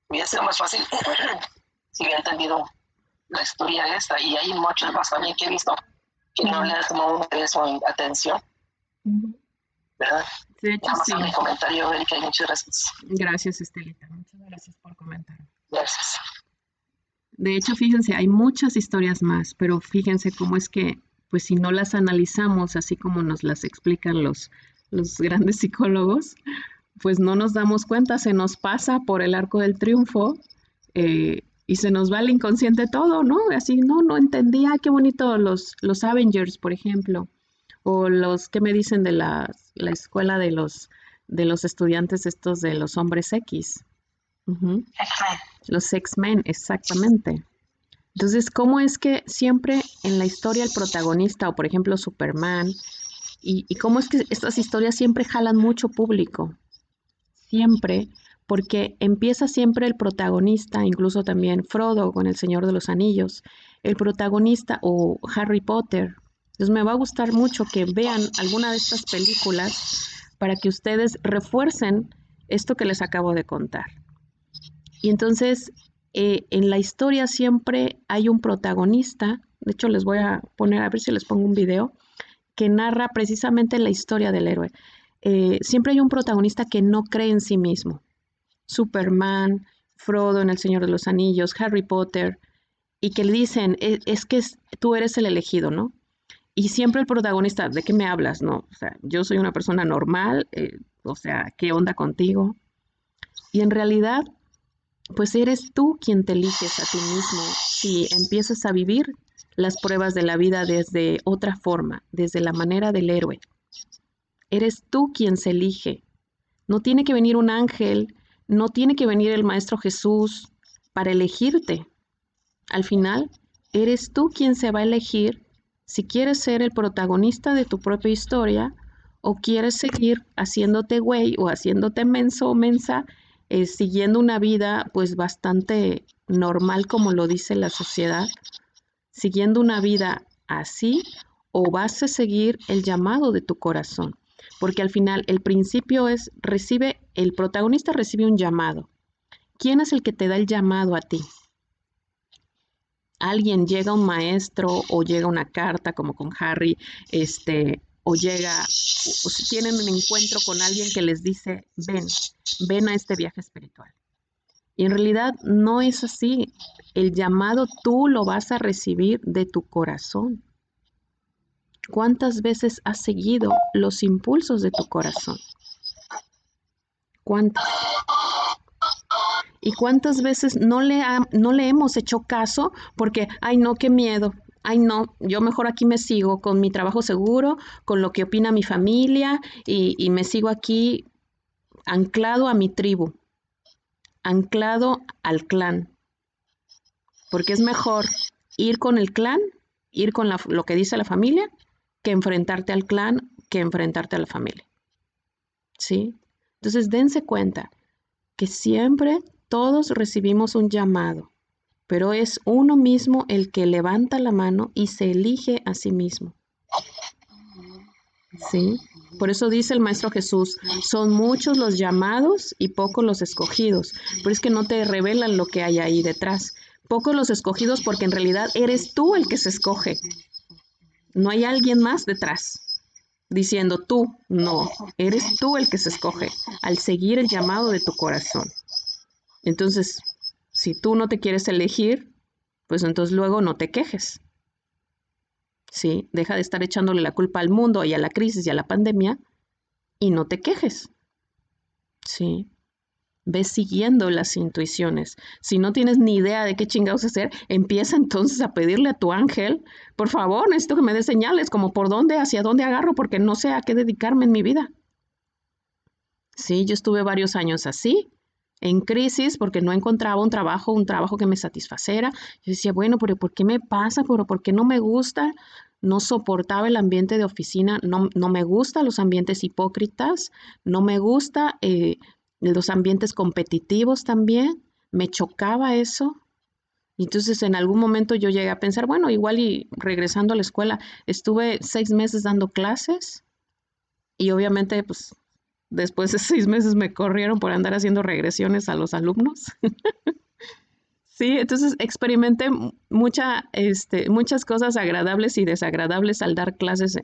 hubiera sido más fácil si hubiera entendido la historia esta y hay muchos más también que he visto que no le han tomado atención. ¿Verdad? De hecho, sí. mi comentario, Erika, muchas gracias. Gracias, Estelita. Muchas gracias por comentar. Gracias. De hecho, fíjense, hay muchas historias más, pero fíjense cómo es que, pues si no las analizamos así como nos las explican los, los grandes psicólogos, pues no nos damos cuenta, se nos pasa por el arco del triunfo eh, y se nos va el inconsciente todo, ¿no? Así, no, no entendía, qué bonito los, los Avengers, por ejemplo, o los que me dicen de la, la escuela de los, de los estudiantes estos de los hombres X. Los X-Men, exactamente. Entonces, ¿cómo es que siempre en la historia el protagonista, o por ejemplo Superman, y, y cómo es que estas historias siempre jalan mucho público? Siempre porque empieza siempre el protagonista, incluso también Frodo con El Señor de los Anillos, el protagonista o Harry Potter. Entonces me va a gustar mucho que vean alguna de estas películas para que ustedes refuercen esto que les acabo de contar. Y entonces eh, en la historia siempre hay un protagonista, de hecho les voy a poner, a ver si les pongo un video, que narra precisamente la historia del héroe. Eh, siempre hay un protagonista que no cree en sí mismo. Superman, Frodo en El Señor de los Anillos, Harry Potter, y que le dicen, e, es, que tú eres el elegido, ¿no? Y siempre el protagonista, ¿de qué me hablas? No, o sea, yo soy una persona normal, eh, o sea, ¿qué onda contigo? Y en realidad, pues eres tú quien te eliges a ti mismo si empiezas a vivir las pruebas de la vida desde otra forma, desde la manera del héroe. Eres tú quien se elige. No tiene que venir un ángel, no tiene que venir el Maestro Jesús para elegirte. Al final, eres tú quien se va a elegir si quieres ser el protagonista de tu propia historia o quieres seguir haciéndote güey o haciéndote menso o mensa, eh, siguiendo una vida pues bastante normal como lo dice la sociedad, siguiendo una vida así o vas a seguir el llamado de tu corazón. Porque al final el principio es, recibe, el protagonista recibe un llamado. ¿Quién es el que te da el llamado a ti? Alguien llega un maestro o llega una carta como con Harry, este, o llega, o si tienen un encuentro con alguien que les dice, ven, ven a este viaje espiritual. Y en realidad no es así. El llamado tú lo vas a recibir de tu corazón. ¿Cuántas veces has seguido los impulsos de tu corazón? ¿Cuántas? ¿Y cuántas veces no le, no le hemos hecho caso porque, ay no, qué miedo, ay no, yo mejor aquí me sigo con mi trabajo seguro, con lo que opina mi familia y, y me sigo aquí anclado a mi tribu, anclado al clan. Porque es mejor ir con el clan, ir con lo que dice la familia, que enfrentarte al clan, que enfrentarte a la familia. ¿Sí? Entonces dense cuenta que siempre todos recibimos un llamado, pero es uno mismo el que levanta la mano y se elige a sí mismo. ¿Sí? Por eso dice el Maestro Jesús, son muchos los llamados y pocos los escogidos. Pero es que no te revelan lo que hay ahí detrás. Pocos los escogidos porque en realidad eres tú el que se escoge. No hay alguien más detrás diciendo tú, no, eres tú el que se escoge al seguir el llamado de tu corazón. Entonces, si tú no te quieres elegir, pues entonces luego no te quejes. ¿sí? Deja de estar echándole la culpa al mundo y a la crisis y a la pandemia y no te quejes, ¿sí? Ves siguiendo las intuiciones. Si no tienes ni idea de qué chingados hacer, empieza entonces a pedirle a tu ángel, por favor, necesito que me dé señales, como por dónde, hacia dónde agarro, porque no sé a qué dedicarme en mi vida. Sí, yo estuve varios años así, en crisis porque no encontraba un trabajo, un trabajo que me satisfacera. Yo decía, bueno, pero ¿por qué me pasa? ¿Pero por qué no me gusta? No soportaba el ambiente de oficina, no, no me gustan los ambientes hipócritas, no me gusta eh, los ambientes competitivos también, me chocaba eso. Entonces en algún momento yo llegué a pensar, bueno, igual y regresando a la escuela, estuve seis meses dando clases y obviamente pues Después de seis meses me corrieron por andar haciendo regresiones a los alumnos. sí, entonces experimenté mucha, este, muchas cosas agradables y desagradables al dar clases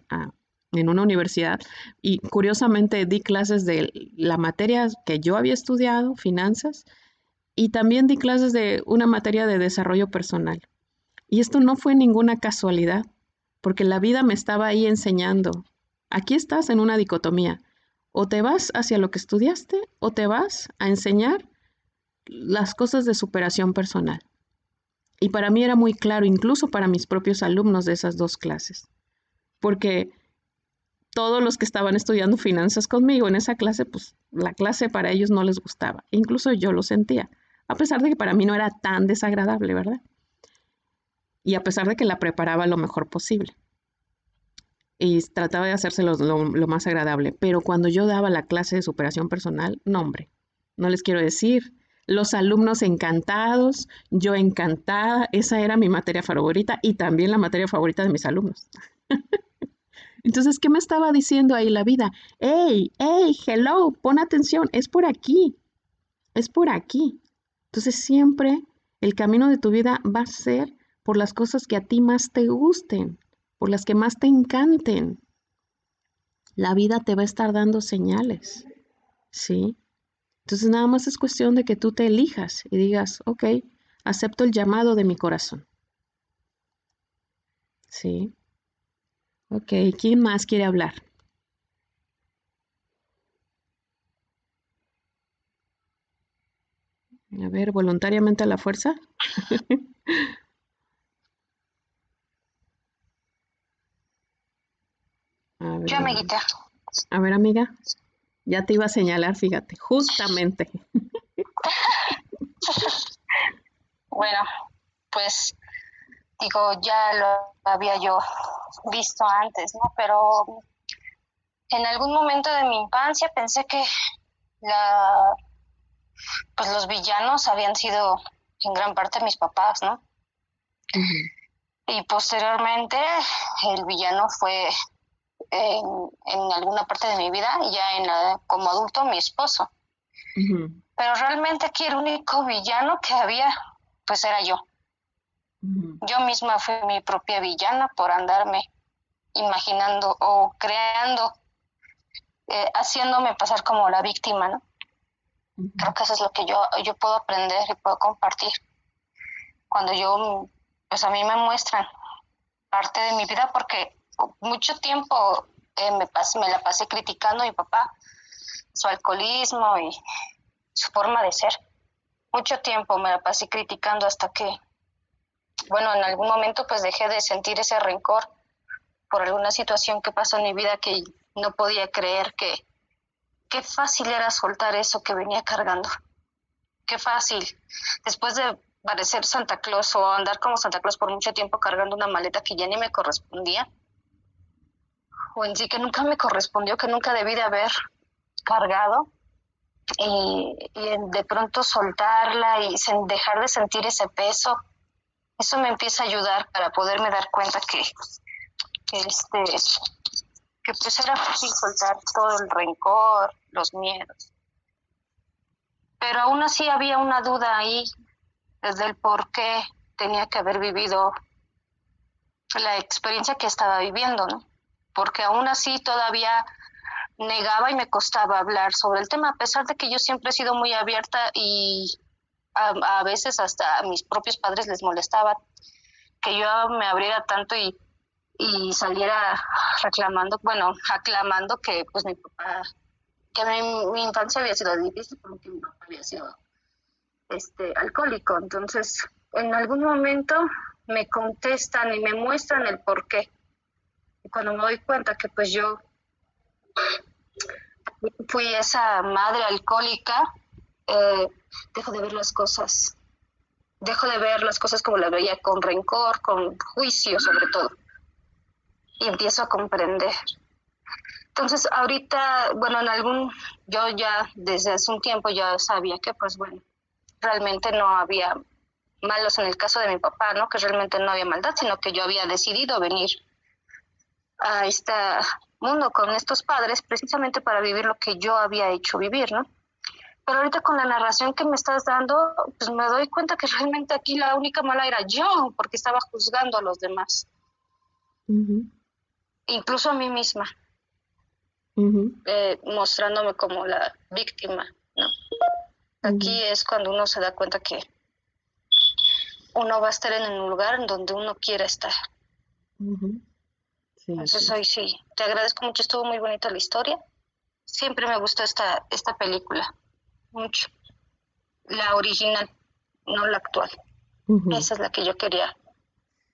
en una universidad y curiosamente di clases de la materia que yo había estudiado, finanzas, y también di clases de una materia de desarrollo personal. Y esto no fue ninguna casualidad, porque la vida me estaba ahí enseñando. Aquí estás en una dicotomía. O te vas hacia lo que estudiaste o te vas a enseñar las cosas de superación personal. Y para mí era muy claro, incluso para mis propios alumnos de esas dos clases, porque todos los que estaban estudiando finanzas conmigo en esa clase, pues la clase para ellos no les gustaba. Incluso yo lo sentía, a pesar de que para mí no era tan desagradable, ¿verdad? Y a pesar de que la preparaba lo mejor posible y trataba de hacérselo lo, lo, más agradable. Pero cuando yo daba la clase de superación personal, no, hombre, no les quiero decir. Los alumnos encantados, yo encantada, esa era mi materia favorita y también la materia favorita de mis alumnos. Entonces, ¿qué me estaba diciendo ahí la vida? Hey, hey, hello, pon atención, es por aquí, es por aquí. Entonces, siempre el camino de tu vida va a ser por las cosas que a ti más te gusten, por las que más te encanten. La vida te va a estar dando señales, ¿sí? Entonces nada más es cuestión de que tú te elijas y digas, ok, acepto el llamado de mi corazón. ¿Sí? Ok, ¿quién más quiere hablar? A ver, voluntariamente a la fuerza. a ver, Yo, amiguita. A ver, amiga. Ya te iba a señalar, fíjate, justamente. Bueno, pues digo, ya lo había yo visto antes, ¿no? Pero en algún momento de mi infancia pensé que la pues los villanos habían sido en gran parte mis papás, ¿no? Y posteriormente el villano fue en, en, alguna parte de mi vida, ya en la, como adulto, mi esposo. Pero realmente aquí el único villano que había, pues era yo. Yo misma fui mi propia villana por andarme imaginando o creando, eh, haciéndome pasar como la víctima, ¿no? Creo que eso es lo que yo, yo puedo aprender y puedo compartir. Cuando yo, pues a mí me muestran parte de mi vida porque mucho tiempo eh, me, pasé, me la pasé criticando a mi papá, su alcoholismo y su forma de ser. Mucho tiempo me la pasé criticando hasta que, bueno, en algún momento pues dejé de sentir ese rencor por alguna situación que pasó en mi vida que no podía creer que, qué fácil era soltar eso que venía cargando. Qué fácil. Después de parecer Santa Claus o andar como Santa Claus por mucho tiempo cargando una maleta que ya ni me correspondía, o en sí que nunca me correspondió, que nunca debí de haber cargado, y, de pronto soltarla y dejar de sentir ese peso, eso me empieza a ayudar para poderme dar cuenta que, que este que pues era fácil soltar todo el rencor, los miedos. Pero aún así había una duda ahí desde el por qué tenía que haber vivido la experiencia que estaba viviendo, ¿no? Porque aún así todavía negaba y me costaba hablar sobre el tema, a pesar de que yo siempre he sido muy abierta y a, veces hasta a mis propios padres les molestaba que yo me abriera tanto y y saliera reclamando, bueno, aclamando que pues mi papá, que mi, mi, infancia había sido difícil porque mi papá había sido este alcohólico. Entonces, en algún momento me contestan y me muestran el por qué. Y cuando me doy cuenta que pues yo fui esa madre alcohólica, eh, dejo de ver las cosas, dejo de ver las cosas como las veía con rencor, con juicio sobre todo y empiezo a comprender. Entonces, ahorita, bueno, en algún, yo ya desde hace un tiempo ya sabía que, pues bueno, realmente no había malos en el caso de mi papá, ¿no? Que realmente no había maldad, sino que yo había decidido venir a este mundo con estos padres precisamente para vivir lo que yo había hecho vivir, ¿no? Pero ahorita con la narración que me estás dando, pues me doy cuenta que realmente aquí la única mala era yo, porque estaba juzgando a los demás. Uh incluso a mí misma, uh -huh. eh, mostrándome como la víctima, ¿no? Aquí uh -huh. es cuando uno se da cuenta que uno va a estar en un lugar en donde uno quiere estar. Uh -huh. sí, Entonces sí. hoy sí, te agradezco mucho, estuvo muy bonita la historia. Siempre me gustó esta, esta película, mucho. La original, no la actual. Esa es la que yo quería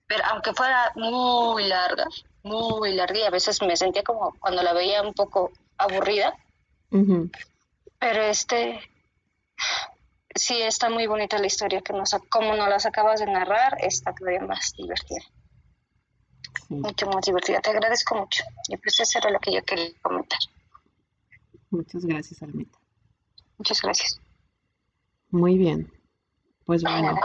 ver, aunque fuera muy larga, muy larga y a veces me sentía como cuando la veía un poco aburrida. Uh -huh. Pero este, sí está muy bonita la historia, que nos, como nos las acabas de narrar, está todavía más divertida. Sí. Mucho más divertida. Te agradezco mucho. Y pues eso era lo que yo quería comentar. Muchas gracias, Almita. Muchas gracias. Muy bien. Pues bueno,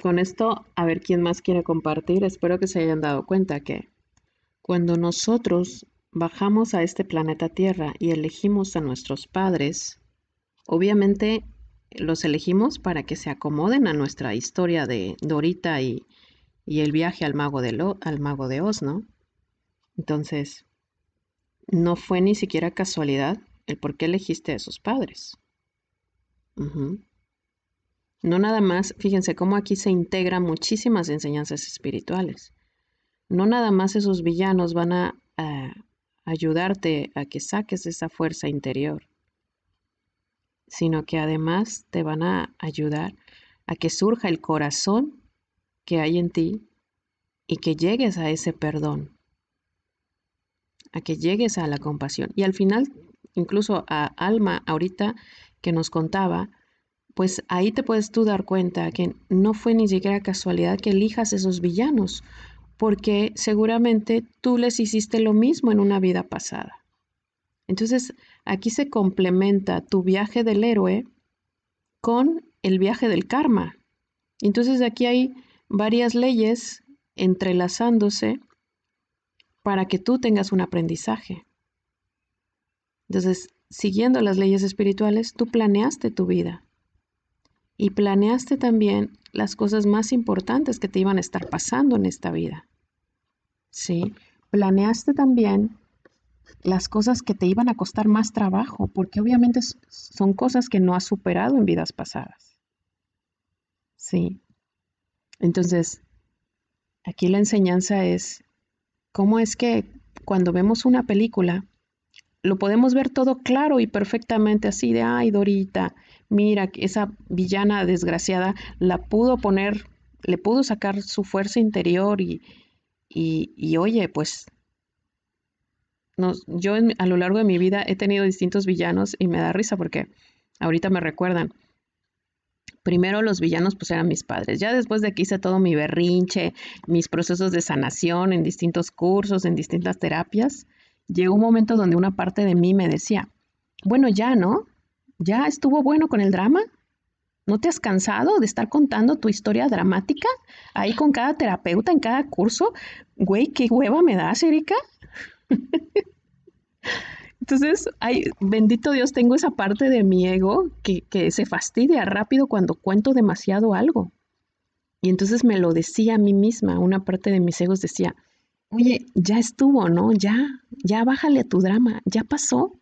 con esto, a ver quién más quiere compartir. Espero que se hayan dado cuenta que cuando nosotros bajamos a este planeta Tierra y elegimos a nuestros padres, obviamente los elegimos para que se acomoden a nuestra historia de Dorita y, y el viaje al mago, de Lo- al mago de Oz, ¿no? Entonces, no fue ni siquiera casualidad el por qué elegiste a esos padres. No nada más, fíjense cómo aquí se integran muchísimas enseñanzas espirituales. No nada más esos villanos van a, a ayudarte a que saques esa fuerza interior, sino que además te van a ayudar a que surja el corazón que hay en ti y que llegues a ese perdón, a que llegues a la compasión. Y al final, incluso a Alma ahorita que nos contaba, pues ahí te puedes tú dar cuenta que no fue ni siquiera casualidad que elijas esos villanos, porque seguramente tú les hiciste lo mismo en una vida pasada. Entonces, aquí se complementa tu viaje del héroe con el viaje del karma. Entonces, aquí hay varias leyes entrelazándose para que tú tengas un aprendizaje. Entonces, siguiendo las leyes espirituales, tú planeaste tu vida y planeaste también las cosas más importantes que te iban a estar pasando en esta vida. Sí, planeaste también las cosas que te iban a costar más trabajo, porque obviamente son cosas que no has superado en vidas pasadas. Sí. Entonces, aquí la enseñanza es cómo es que cuando vemos una película, lo podemos ver todo claro y perfectamente así de, ay, Dorita, mira, esa villana desgraciada la pudo poner, le pudo sacar su fuerza interior y, y, y oye, pues yo a lo largo de mi vida he tenido distintos villanos y me da risa porque ahorita me recuerdan. Primero los villanos pues eran mis padres. Ya después de que hice todo mi berrinche, mis procesos de sanación en distintos cursos, en distintas terapias, llegó un momento donde una parte de mí me decía, bueno, ya, ¿no? ¿Ya estuvo bueno con el drama? ¿No te has cansado de estar contando tu historia dramática ahí con cada terapeuta en cada curso? Güey, qué hueva me das, Erika. Entonces, ay, bendito Dios, tengo esa parte de mi ego que, que se fastidia rápido cuando cuento demasiado algo. Y entonces me lo decía a mí misma, una parte de mis egos decía, oye, ya estuvo, ¿no? Ya, ya bájale a tu drama, ya pasó.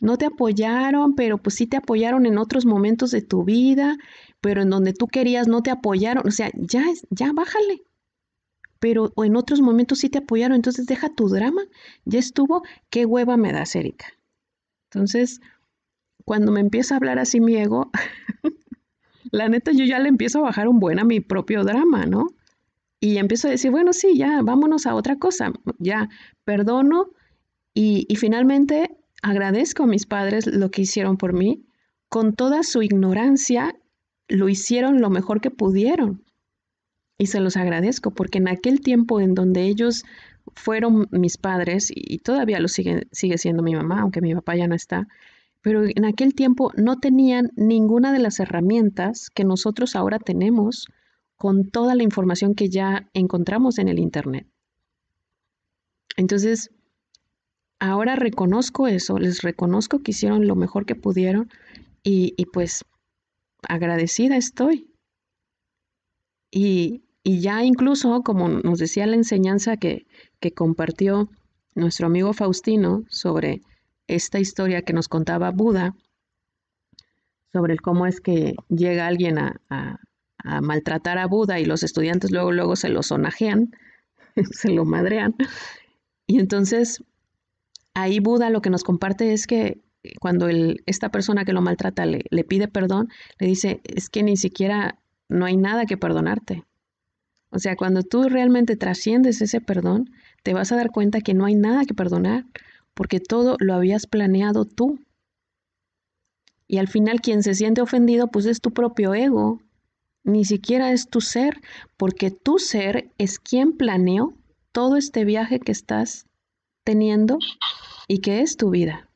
No te apoyaron, pero pues sí te apoyaron en otros momentos de tu vida, pero en donde tú querías no te apoyaron. O sea, ya, ya bájale. Pero en otros momentos sí te apoyaron, entonces deja tu drama. Ya estuvo, qué hueva me das, Erika. Entonces, cuando me empieza a hablar así mi ego, la neta yo ya le empiezo a bajar un buen a mi propio drama, ¿no? Y empiezo a decir, bueno, sí, ya, vámonos a otra cosa. Ya, perdono y, y finalmente agradezco a mis padres lo que hicieron por mí. Con toda su ignorancia, lo hicieron lo mejor que pudieron. Y se los agradezco porque en aquel tiempo en donde ellos fueron mis padres, y todavía lo sigue, sigue siendo mi mamá, aunque mi papá ya no está, pero en aquel tiempo no tenían ninguna de las herramientas que nosotros ahora tenemos con toda la información que ya encontramos en el Internet. Entonces, ahora reconozco eso, les reconozco que hicieron lo mejor que pudieron y, y pues agradecida estoy. Y, y ya incluso, como nos decía la enseñanza que, que compartió nuestro amigo Faustino sobre esta historia que nos contaba Buda, sobre cómo es que llega alguien a- a maltratar a Buda y los estudiantes luego, luego se lo sonajean, se lo madrean. Y entonces ahí Buda lo que nos comparte es que cuando el- esta persona que lo maltrata le, le pide perdón, le dice, es que ni siquiera no hay nada que perdonarte. O sea, cuando tú realmente trasciendes ese perdón, te vas a dar cuenta que no hay nada que perdonar, porque todo lo habías planeado tú. Y al final quien se siente ofendido, pues es tu propio ego, ni siquiera es tu ser, porque tu ser es quien planeó todo este viaje que estás teniendo y que es tu vida.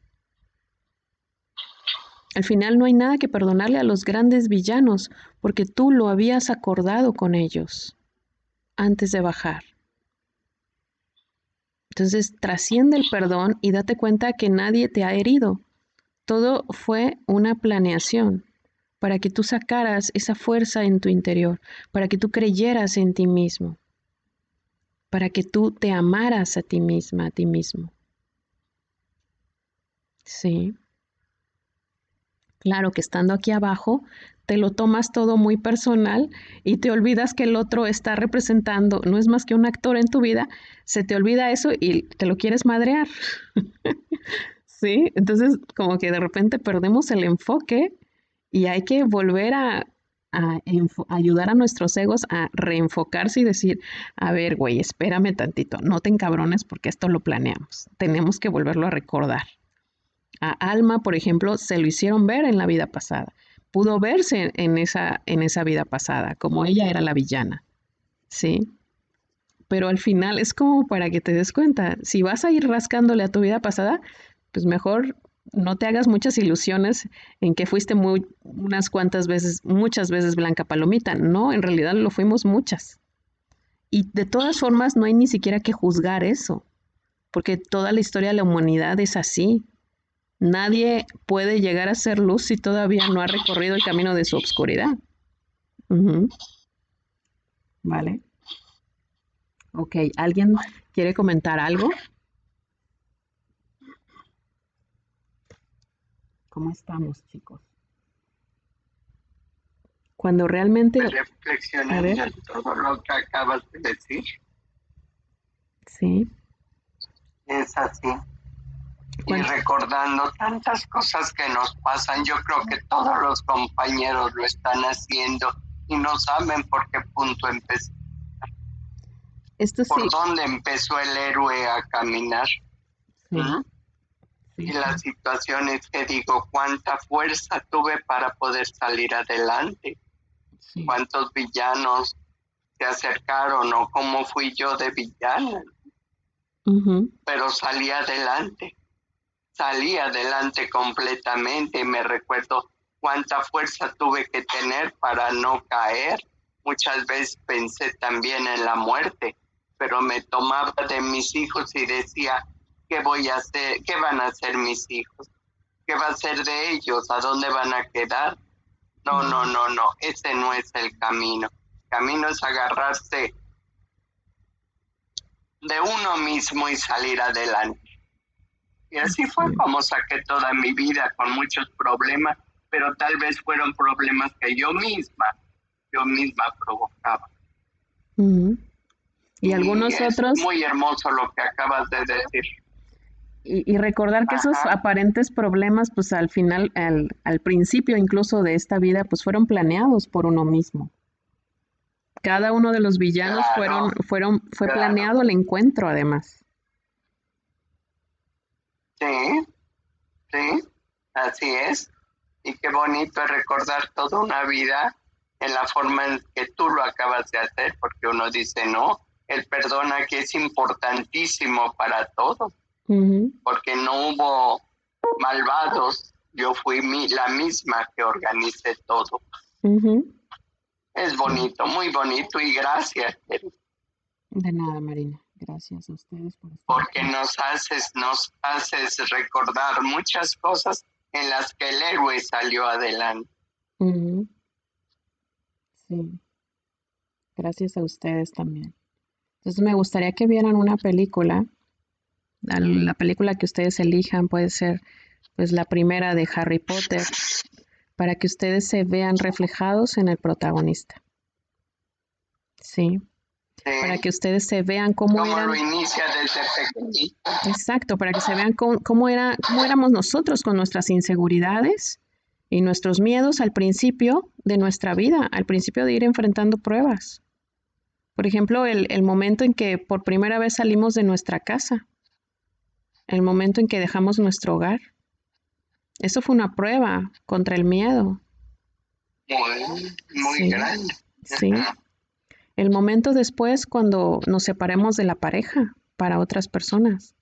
Al final no hay nada que perdonarle a los grandes villanos, porque tú lo habías acordado con ellos antes de bajar. Entonces trasciende el perdón y date cuenta que nadie te ha herido. todo fue una planeación para que tú sacaras esa fuerza en tu interior, para que tú creyeras en ti mismo, para que tú te amaras a ti misma, a ti mismo. Sí. Claro que estando aquí abajo, te lo tomas todo muy personal y te olvidas que el otro está representando, no es más que un actor en tu vida, se te olvida eso y te lo quieres madrear. sí, entonces como que de repente perdemos el enfoque y hay que volver a, ayudar a nuestros egos a reenfocarse y decir, a ver, güey, espérame tantito, no te encabrones porque esto lo planeamos, tenemos que volverlo a recordar. A Alma, por ejemplo, se lo hicieron ver en la vida pasada. Pudo verse en esa, en esa vida pasada, como ella era la villana. ¿Sí? Pero al final es como para que te des cuenta, si vas a ir rascándole a tu vida pasada, pues mejor no te hagas muchas ilusiones en que fuiste muy, unas cuantas veces, muchas veces Blanca Palomita. No, en realidad lo fuimos muchas. Y de todas formas no hay ni siquiera que juzgar eso, porque toda la historia de la humanidad es así. Nadie puede llegar a ser luz si todavía no ha recorrido el camino de su obscuridad. Vale. Ok, ¿alguien quiere comentar algo? ¿Cómo estamos, chicos? Cuando realmente... Reflexionando en todo lo que acabas de decir. Sí. Es así y recordando tantas cosas que nos pasan. Yo creo que todos los compañeros lo están haciendo y no saben por qué punto empezó. Esto ¿Por dónde empezó el héroe a caminar? ¿Mm? Y la situación es que digo, cuánta fuerza tuve para poder salir adelante. ¿Cuántos villanos se acercaron o cómo fui yo de villano? Pero salí adelante salí adelante completamente y me recuerdo cuánta fuerza tuve que tener para no caer. Muchas veces pensé también en la muerte, pero me tomaba de mis hijos y decía, ¿qué voy a hacer? ¿Qué van a hacer mis hijos? ¿Qué va a ser de ellos? ¿A dónde van a quedar? No, no, no, no, ese no es el camino. El camino es agarrarse de uno mismo y salir adelante. Y así fue como saqué toda mi vida con muchos problemas, pero tal vez fueron problemas que yo misma, yo misma provocaba. Y, algunos otros... Muy hermoso lo que acabas de decir. Y, recordar que esos aparentes problemas, pues al final, al, al principio incluso de esta vida, pues fueron planeados por uno mismo. Cada uno de los villanos fueron, fueron, fue planeado el encuentro además. Sí, sí, así es. Y qué bonito es recordar toda una vida en la forma en que tú lo acabas de hacer, porque uno dice, no, el perdón aquí es importantísimo para todos, porque no hubo malvados, yo fui la misma que organicé todo. Es bonito, muy bonito y gracias. De nada, Marina. Gracias a ustedes por estar Porque nos haces, nos haces recordar muchas cosas en las que el héroe salió adelante. Sí. Gracias a ustedes también. Entonces me gustaría que vieran una película. La película que ustedes elijan puede ser pues la primera de Harry Potter para que ustedes se vean reflejados en el protagonista. Sí. Para que ustedes se vean cómo, lo inicia desde Exacto, para que se vean cómo, era, cómo éramos nosotros con nuestras inseguridades y nuestros miedos al principio de nuestra vida, al principio de ir enfrentando pruebas. Por ejemplo, el, el momento en que por primera vez salimos de nuestra casa, el momento en que dejamos nuestro hogar. Eso fue una prueba contra el miedo. Muy, muy grande. Sí. El momento después cuando nos separemos de la pareja para otras personas.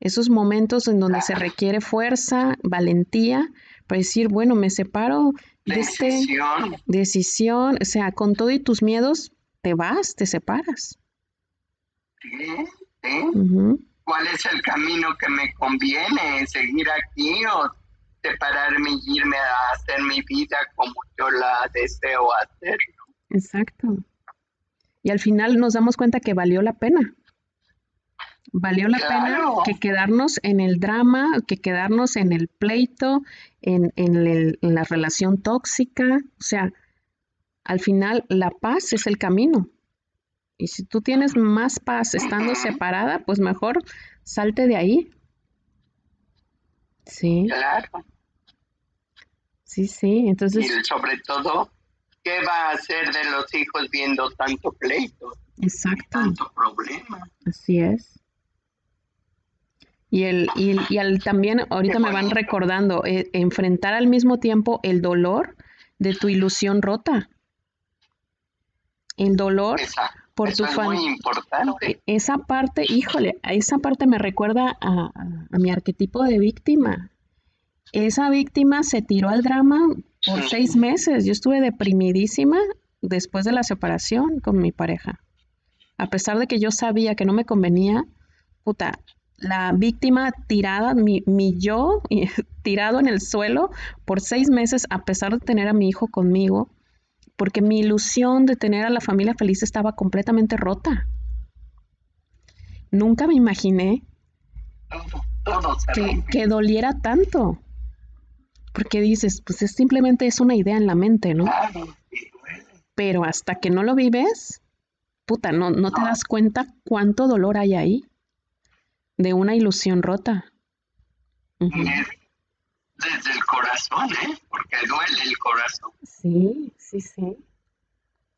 Esos momentos en donde se requiere fuerza, valentía, para decir, bueno, me separo de este decisión. decisión, o sea, con todo y tus miedos, te vas, te separas. ¿Sí? ¿Cuál es el camino que me conviene? ¿Seguir aquí o separarme y irme a hacer mi vida como yo la deseo hacer. Exacto. Y al final nos damos cuenta que valió la pena. Valió la pena que quedarnos en el drama, que quedarnos en el pleito, en, en la relación tóxica. O sea, al final la paz es el camino. Y si tú tienes más paz estando separada, pues mejor salte de ahí. Sí. Claro. Sí, sí, entonces... Y sobre todo, ¿qué va a hacer de los hijos viendo tanto pleito? Exacto. Tanto problema. Así es. Y, el, y, y al, también, ahorita me van recordando, eh, enfrentar al mismo tiempo el dolor de tu ilusión rota. El dolor por tu familia. E, esa parte, híjole, esa parte me recuerda a, mi arquetipo de víctima. Esa víctima se tiró al drama por seis meses. Yo estuve deprimidísima después de la separación con mi pareja. A pesar de que yo sabía que no me convenía, puta, la víctima tirada, mi, mi yo tirado en el suelo por seis meses, a pesar de tener a mi hijo conmigo, porque mi ilusión de tener a la familia feliz estaba completamente rota. Nunca me imaginé que, doliera tanto. Porque dices, pues es simplemente es una idea en la mente, ¿no? Pero hasta que no lo vives, puta, no, no te das cuenta cuánto dolor hay ahí de una ilusión rota desde el corazón, ¿eh? Porque duele el corazón. Sí, sí, sí.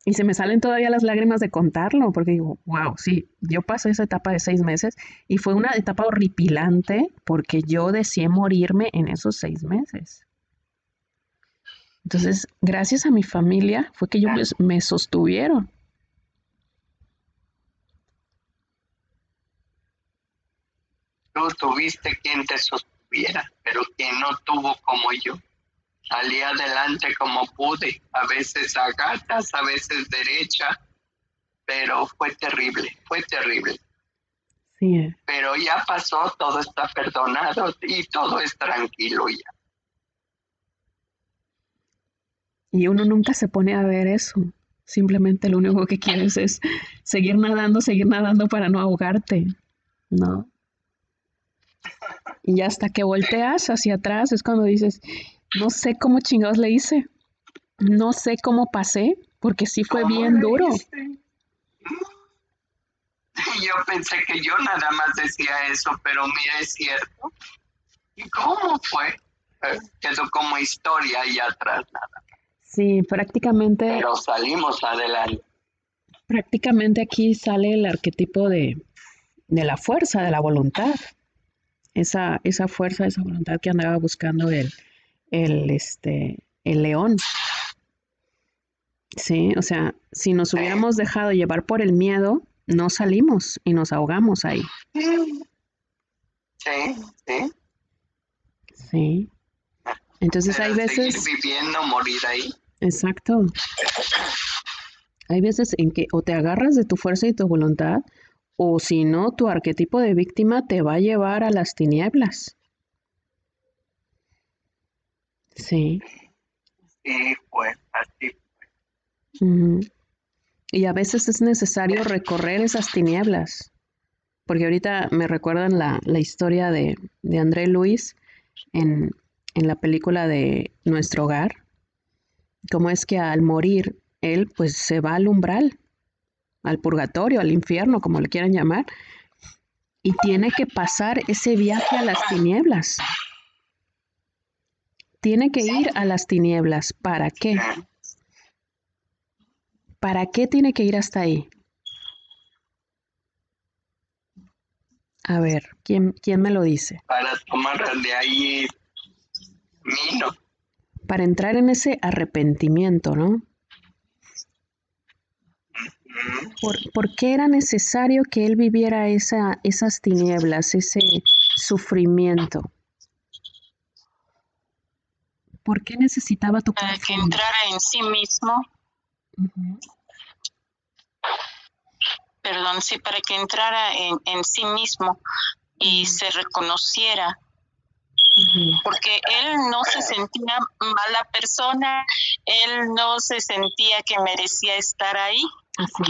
Y se me salen todavía las lágrimas de contarlo, porque digo, wow, sí, yo pasé esa etapa de seis meses y fue una etapa horripilante porque yo deseé morirme en esos seis meses. Entonces, gracias a mi familia fue que ellos me sostuvieron. Tú tuviste quien te sostuvo pero que no tuvo como yo. Salí adelante como pude, a veces a gatas, a veces derecha, pero fue terrible, fue terrible. Sí. Pero ya pasó, todo está perdonado y todo es tranquilo ya. Y uno nunca se pone a ver eso. Simplemente lo único que quieres es seguir nadando, seguir nadando para no ahogarte, ¿no? Y hasta que volteas hacia atrás es cuando dices, no sé cómo chingados le hice. No sé cómo pasé, porque sí fue bien duro. Yo pensé que yo nada más decía eso, pero mira, es cierto. ¿Y cómo fue? Eh, quedó como historia ahí atrás nada. Sí, prácticamente. Pero salimos adelante. Prácticamente aquí sale el arquetipo de, de la fuerza, de la voluntad esa, esa fuerza, esa voluntad que andaba buscando el, el, este, el león. Sí, o sea, si nos hubiéramos dejado llevar por el miedo, no salimos y nos ahogamos ahí. Sí, sí. Sí. Entonces hay veces... viviendo, morir ahí. Exacto. Hay veces en que o te agarras de tu fuerza y tu voluntad o si no, tu arquetipo de víctima te va a llevar a las tinieblas. Sí. Sí, pues así. Y a veces es necesario recorrer esas tinieblas. Porque ahorita me recuerdan la, historia de, de, André Luis en, en la película de Nuestro Hogar. Cómo es que al morir, él pues se va al umbral al purgatorio, al infierno, como le quieran llamar, y tiene que pasar ese viaje a las tinieblas. Tiene que ir a las tinieblas. ¿Para qué? ¿Para qué tiene que ir hasta ahí? A ver, ¿quién, quién me lo dice? Para tomar de ahí vino. Para entrar en ese arrepentimiento, ¿no? ¿Por, qué era necesario que él viviera esa, esas tinieblas, ese sufrimiento? ¿Por qué necesitaba tu Para que entrara en sí mismo. Perdón, sí, para que entrara en, en sí mismo y se reconociera porque él no se sentía mala persona, él no se sentía que merecía estar ahí. Así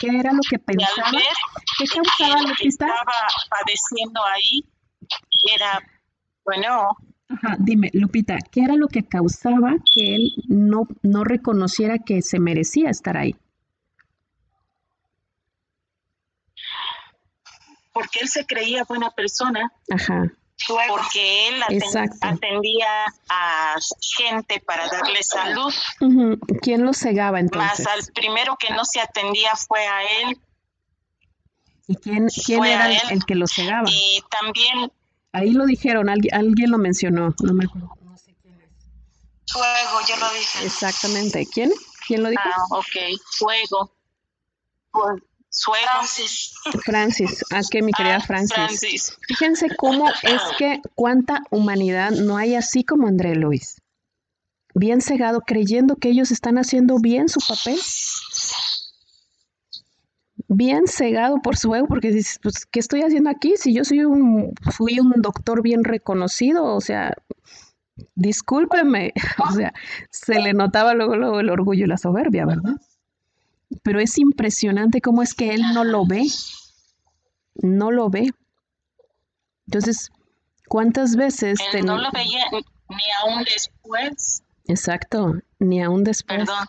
¿Qué era lo que pensaba? ¿Qué causaba lo que estaba padeciendo ahí era, bueno... Ajá, dime, Lupita, ¿qué era lo que causaba que él no, no reconociera que se merecía estar ahí? Porque él se creía buena persona. Ajá porque él atendía a gente para darle salud. ¿Quién lo cegaba entonces? Más al primero que no se atendía fue a él. ¿Y quién, quién era el, que lo cegaba? Y también... Ahí lo dijeron, alguien, alguien lo mencionó, no me acuerdo. No sé quién es. Fuego, yo lo dije. Exactamente. ¿Quién? ¿Quién lo dijo? Ah, ok. Fuego. Pues, Francis. Francis, ¿a qué mi querida ah, Francis? Fíjense cómo es que cuánta humanidad no hay así como André Luis. Bien cegado, creyendo que ellos están haciendo bien su papel. Bien cegado por su ego, porque dices, pues, ¿qué estoy haciendo aquí? Si yo soy un, fui un doctor bien reconocido, o sea, discúlpeme, o sea, se le notaba luego, luego el orgullo y la soberbia, ¿verdad? Pero es impresionante cómo es que él no lo ve, no lo ve. Entonces, ¿cuántas veces... Él no lo veía ni aún después. Exacto, ni aún después. Perdón.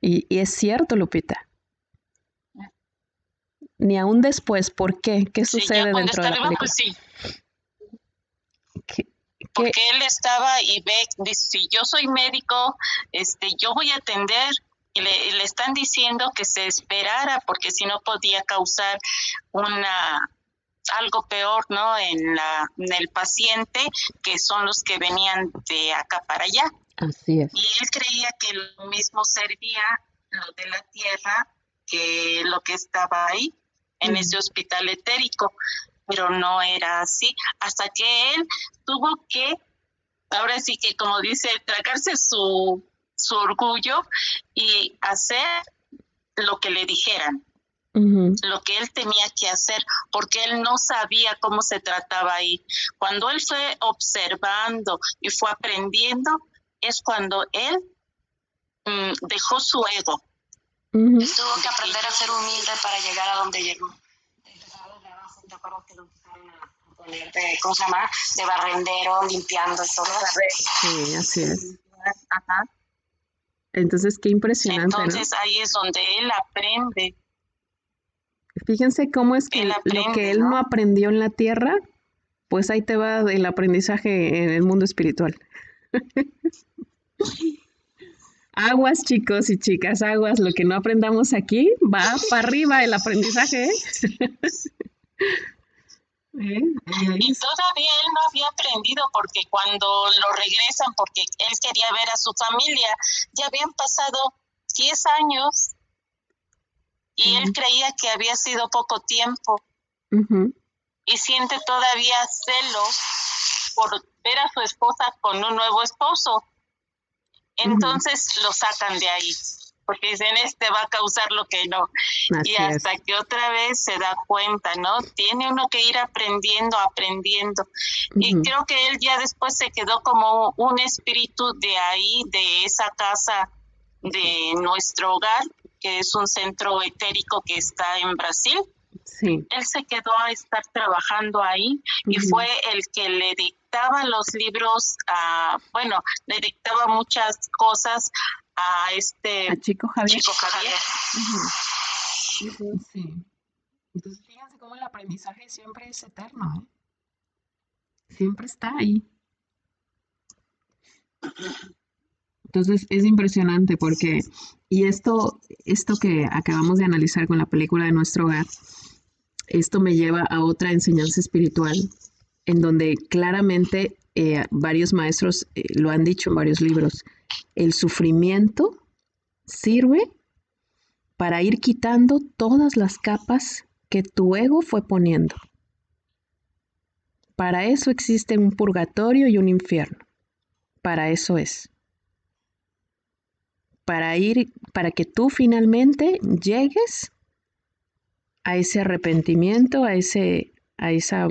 Y, es cierto, Lupita. Ni aún después, ¿por qué? ¿Qué sucede dentro de la película? Pues sí. Porque él estaba y ve, dice, si yo soy médico, este, yo voy a atender y le, están diciendo que se esperara porque si no podía causar una algo peor no en la en el paciente que son los que venían de acá para allá. Así es. Y él creía que lo mismo servía lo de la tierra que lo que estaba ahí en ese hospital etérico pero no era así. Hasta que él tuvo que ahora sí que como dice tragarse su su orgullo y hacer lo que le dijeran, lo que él tenía que hacer, porque él no sabía cómo se trataba ahí. Cuando él fue observando y fue aprendiendo, es cuando él mm, dejó su ego. Tuvo que aprender a ser humilde para llegar a donde llegó. ¿Te acuerdas que lo a poner de, ¿cómo se llama? De barrendero, limpiando y todo. Sí, así es. Ajá. Entonces, qué impresionante. Entonces ahí es donde él aprende. Fíjense cómo es que lo que él ¿no? aprendió en la tierra, pues ahí te va el aprendizaje en el mundo espiritual. aguas, chicos y chicas, aguas. Lo que no aprendamos aquí va para arriba el aprendizaje. ¿eh? Y todavía él no había aprendido porque cuando lo regresan, porque él quería ver a su familia, ya habían pasado 10 años y él creía que había sido poco tiempo. Y siente todavía celos por ver a su esposa con un nuevo esposo. Entonces lo sacan de ahí porque dicen, este va a causar lo que no. y hasta que otra vez se da cuenta, ¿no? Tiene uno que ir aprendiendo, aprendiendo. Y creo que él ya después se quedó como un espíritu de ahí, de esa casa, de nuestro hogar, que es un centro etérico que está en Brasil. Sí. Él se quedó a estar trabajando ahí y fue el que le dictaba los libros, a, bueno, le dictaba muchas cosas a este Chico Javier. Chico Javier. Sí. Entonces fíjense cómo el aprendizaje siempre es eterno, ¿eh? Siempre está ahí. Entonces es impresionante porque, y esto, esto que acabamos de analizar con la película de nuestro hogar, esto me lleva a otra enseñanza espiritual en donde claramente eh, varios maestros eh, lo han dicho en varios libros, el sufrimiento sirve para ir quitando todas las capas que tu ego fue poniendo. Para eso existe un purgatorio y un infierno. Para eso es. Para ir, para que tú finalmente llegues a ese arrepentimiento, a ese, a esa,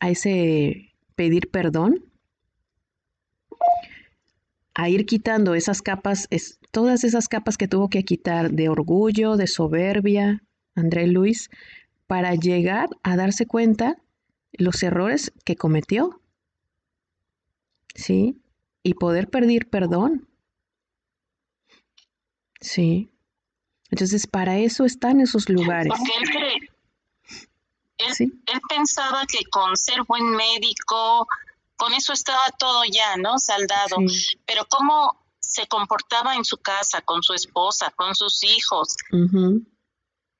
a ese pedir perdón, a ir quitando esas capas, es, todas esas capas que tuvo que quitar de orgullo, de soberbia, André Luis, para llegar a darse cuenta los errores que cometió. ¿Sí? Y poder pedir perdón. Sí. Entonces, para eso están esos lugares. Él, él, pensaba que con ser buen médico, con eso estaba todo ya, ¿no? Saldado. Pero cómo se comportaba en su casa, con su esposa, con sus hijos,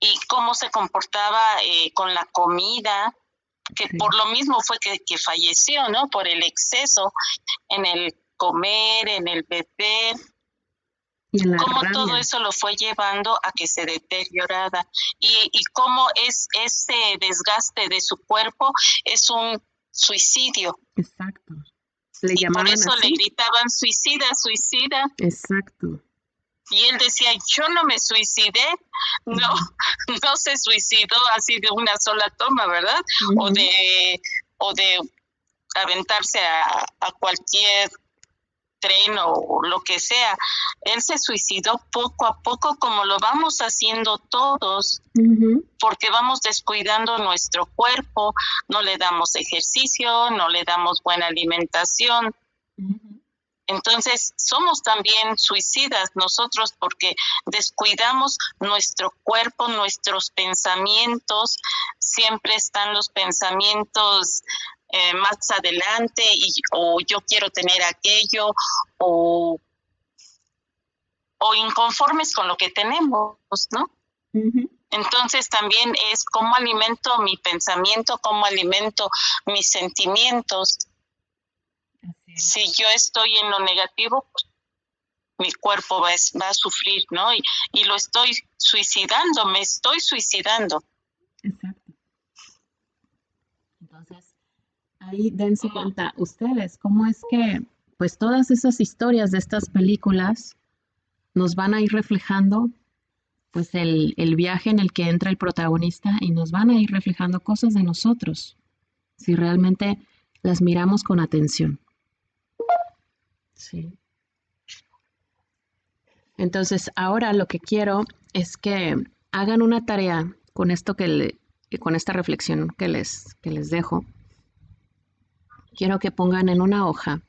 y cómo se comportaba eh, con la comida, que por lo mismo fue que, que, falleció, ¿no? Por el exceso en el comer, en el beber. Cómo todo eso lo fue llevando a que se deteriorara y, y cómo es ese desgaste de su cuerpo es un suicidio. Exacto. Le y por eso le gritaban suicida, suicida. Exacto. Y él decía, yo no me suicidé, no, no se suicidó así de una sola toma, ¿verdad? O de o de aventarse a, a cualquier tren o lo que sea. Él se suicidó poco a poco como lo vamos haciendo todos, porque vamos descuidando nuestro cuerpo, no le damos ejercicio, no le damos buena alimentación. Entonces, somos también suicidas nosotros porque descuidamos nuestro cuerpo, nuestros pensamientos, siempre están los pensamientos eh, más adelante y, o yo quiero tener aquello o, o inconformes con lo que tenemos, ¿no? Entonces también es cómo alimento mi pensamiento, cómo alimento mis sentimientos. Si yo estoy en lo negativo, pues, mi cuerpo va, va, a sufrir, ¿no? Y, y lo estoy suicidando, me estoy suicidando. Exacto. Ahí dense cuenta ustedes cómo es que pues todas esas historias de estas películas nos van a ir reflejando pues el, el, viaje en el que entra el protagonista y nos van a ir reflejando cosas de nosotros, si realmente las miramos con atención. Sí. Entonces, ahora lo que quiero es que hagan una tarea con esto que le, con esta reflexión que les, que les dejo quiero que pongan en una hoja.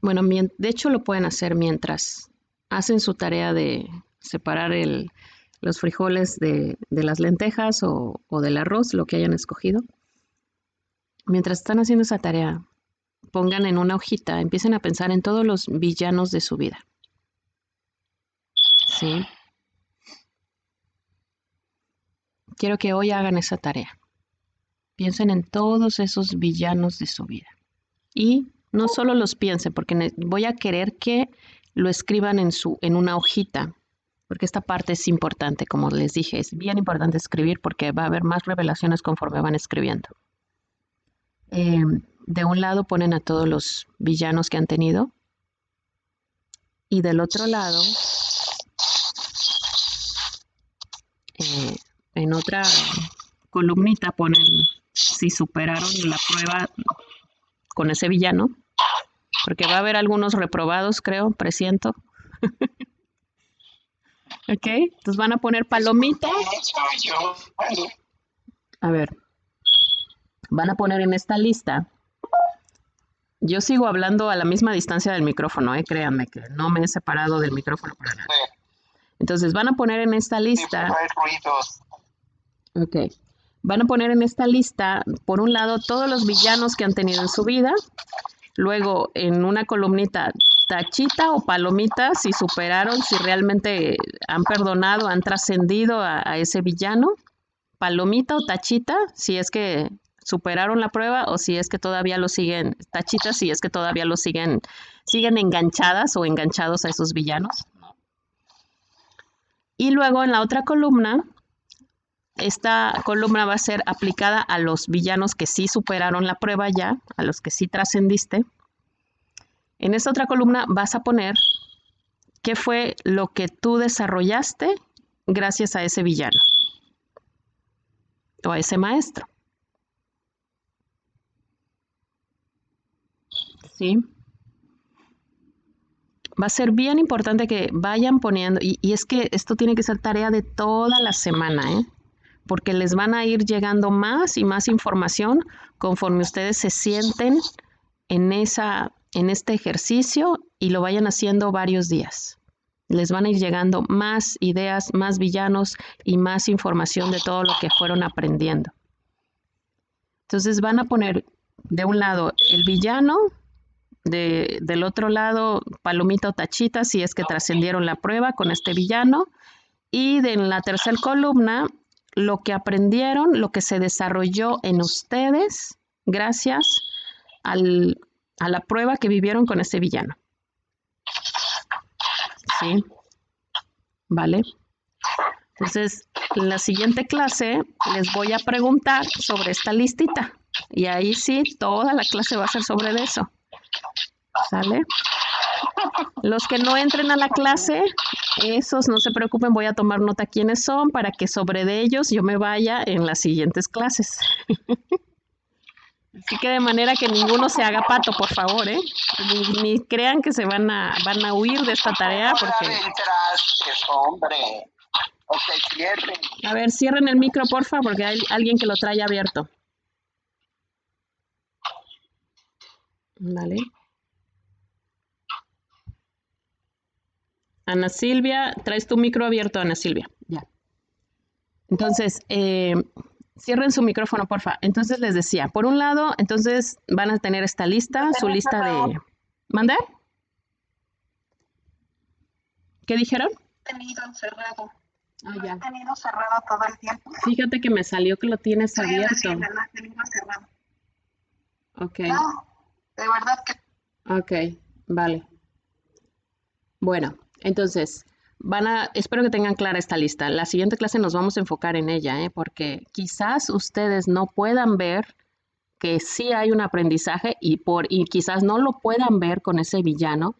Bueno, de hecho lo pueden hacer mientras hacen su tarea de separar los frijoles de, las lentejas o, o, del arroz, lo que hayan escogido. Mientras están haciendo esa tarea, pongan en una hojita, empiecen a pensar en todos los villanos de su vida. ¿Sí? Quiero que hoy hagan esa tarea. Piensen en todos esos villanos de su vida. Y no solo los piensen, porque voy a querer que lo escriban en, su, en una hojita, porque esta parte es importante, como les dije, es bien importante escribir porque va a haber más revelaciones conforme van escribiendo. Em, de un lado ponen a todos los villanos que han tenido y del otro lado, eh, en otra columnita ponen si superaron la prueba con ese villano, porque va a haber algunos reprobados, creo, presiento. ok, entonces van a poner palomita. A ver, van a poner en esta lista. Yo sigo hablando a la misma distancia del micrófono, eh, créanme que no me he separado del micrófono para nada. Entonces van a poner en esta lista. Ok. Van a poner en esta lista, por un lado, todos los villanos que han tenido en su vida, luego en una columnita tachita o palomita si superaron, si realmente han perdonado, han trascendido a, ese villano, palomita o tachita si es que superaron la prueba o si es que todavía lo siguen, tachita si es que todavía lo siguen, siguen enganchadas o enganchados a esos villanos. Y luego en la otra columna esta columna va a ser aplicada a los villanos que sí superaron la prueba ya, a los que sí trascendiste. En esta otra columna vas a poner qué fue lo que tú desarrollaste gracias a ese villano o a ese maestro. ¿Sí? Va a ser bien importante que vayan poniendo, y, y, es que esto tiene que ser tarea de toda la semana, ¿eh? Porque les van a ir llegando más y más información conforme ustedes se sienten en, esa, en este ejercicio y lo vayan haciendo varios días. Les van a ir llegando más ideas, más villanos y más información de todo lo que fueron aprendiendo. Entonces van a poner de un lado el villano, de, del otro lado palomita o tachita si es que trascendieron la prueba con este villano. Y de en la tercera columna lo que aprendieron, lo que se desarrolló en ustedes gracias al, a la prueba que vivieron con ese villano. ¿Sí? ¿Vale? Entonces, en la siguiente clase les voy a preguntar sobre esta listita. Y ahí sí, toda la clase va a ser sobre eso. ¿Sale? Los que no entren a la clase, esos no se preocupen, voy a tomar nota quiénes son para que sobre de ellos yo me vaya en las siguientes clases. Así que de manera que ninguno se haga pato, por favor, ¿eh? Ni, crean que se van a, van a huir de esta tarea porque... A ver, cierren el micro, porfa, porque hay alguien que lo trae abierto. Vale. Ana Silvia, traes tu micro abierto, Ana Silvia. Ya. Entonces, eh, cierren su micrófono, porfa. Entonces les decía, por un lado, entonces van a tener esta lista, su lista de... ¿Mandar? ¿Qué dijeron? Tenido cerrado. Ah, ya. tenido cerrado todo el tiempo. Fíjate que me salió que lo tienes abierto. Sí, lo tenido cerrado. Ok. No, de verdad que... Ok, vale. Bueno, entonces, van a, espero que tengan clara esta lista. La siguiente clase nos vamos a enfocar en ella, ¿eh? porque quizás ustedes no puedan ver que sí hay un aprendizaje y, por, y quizás no lo puedan ver con ese villano.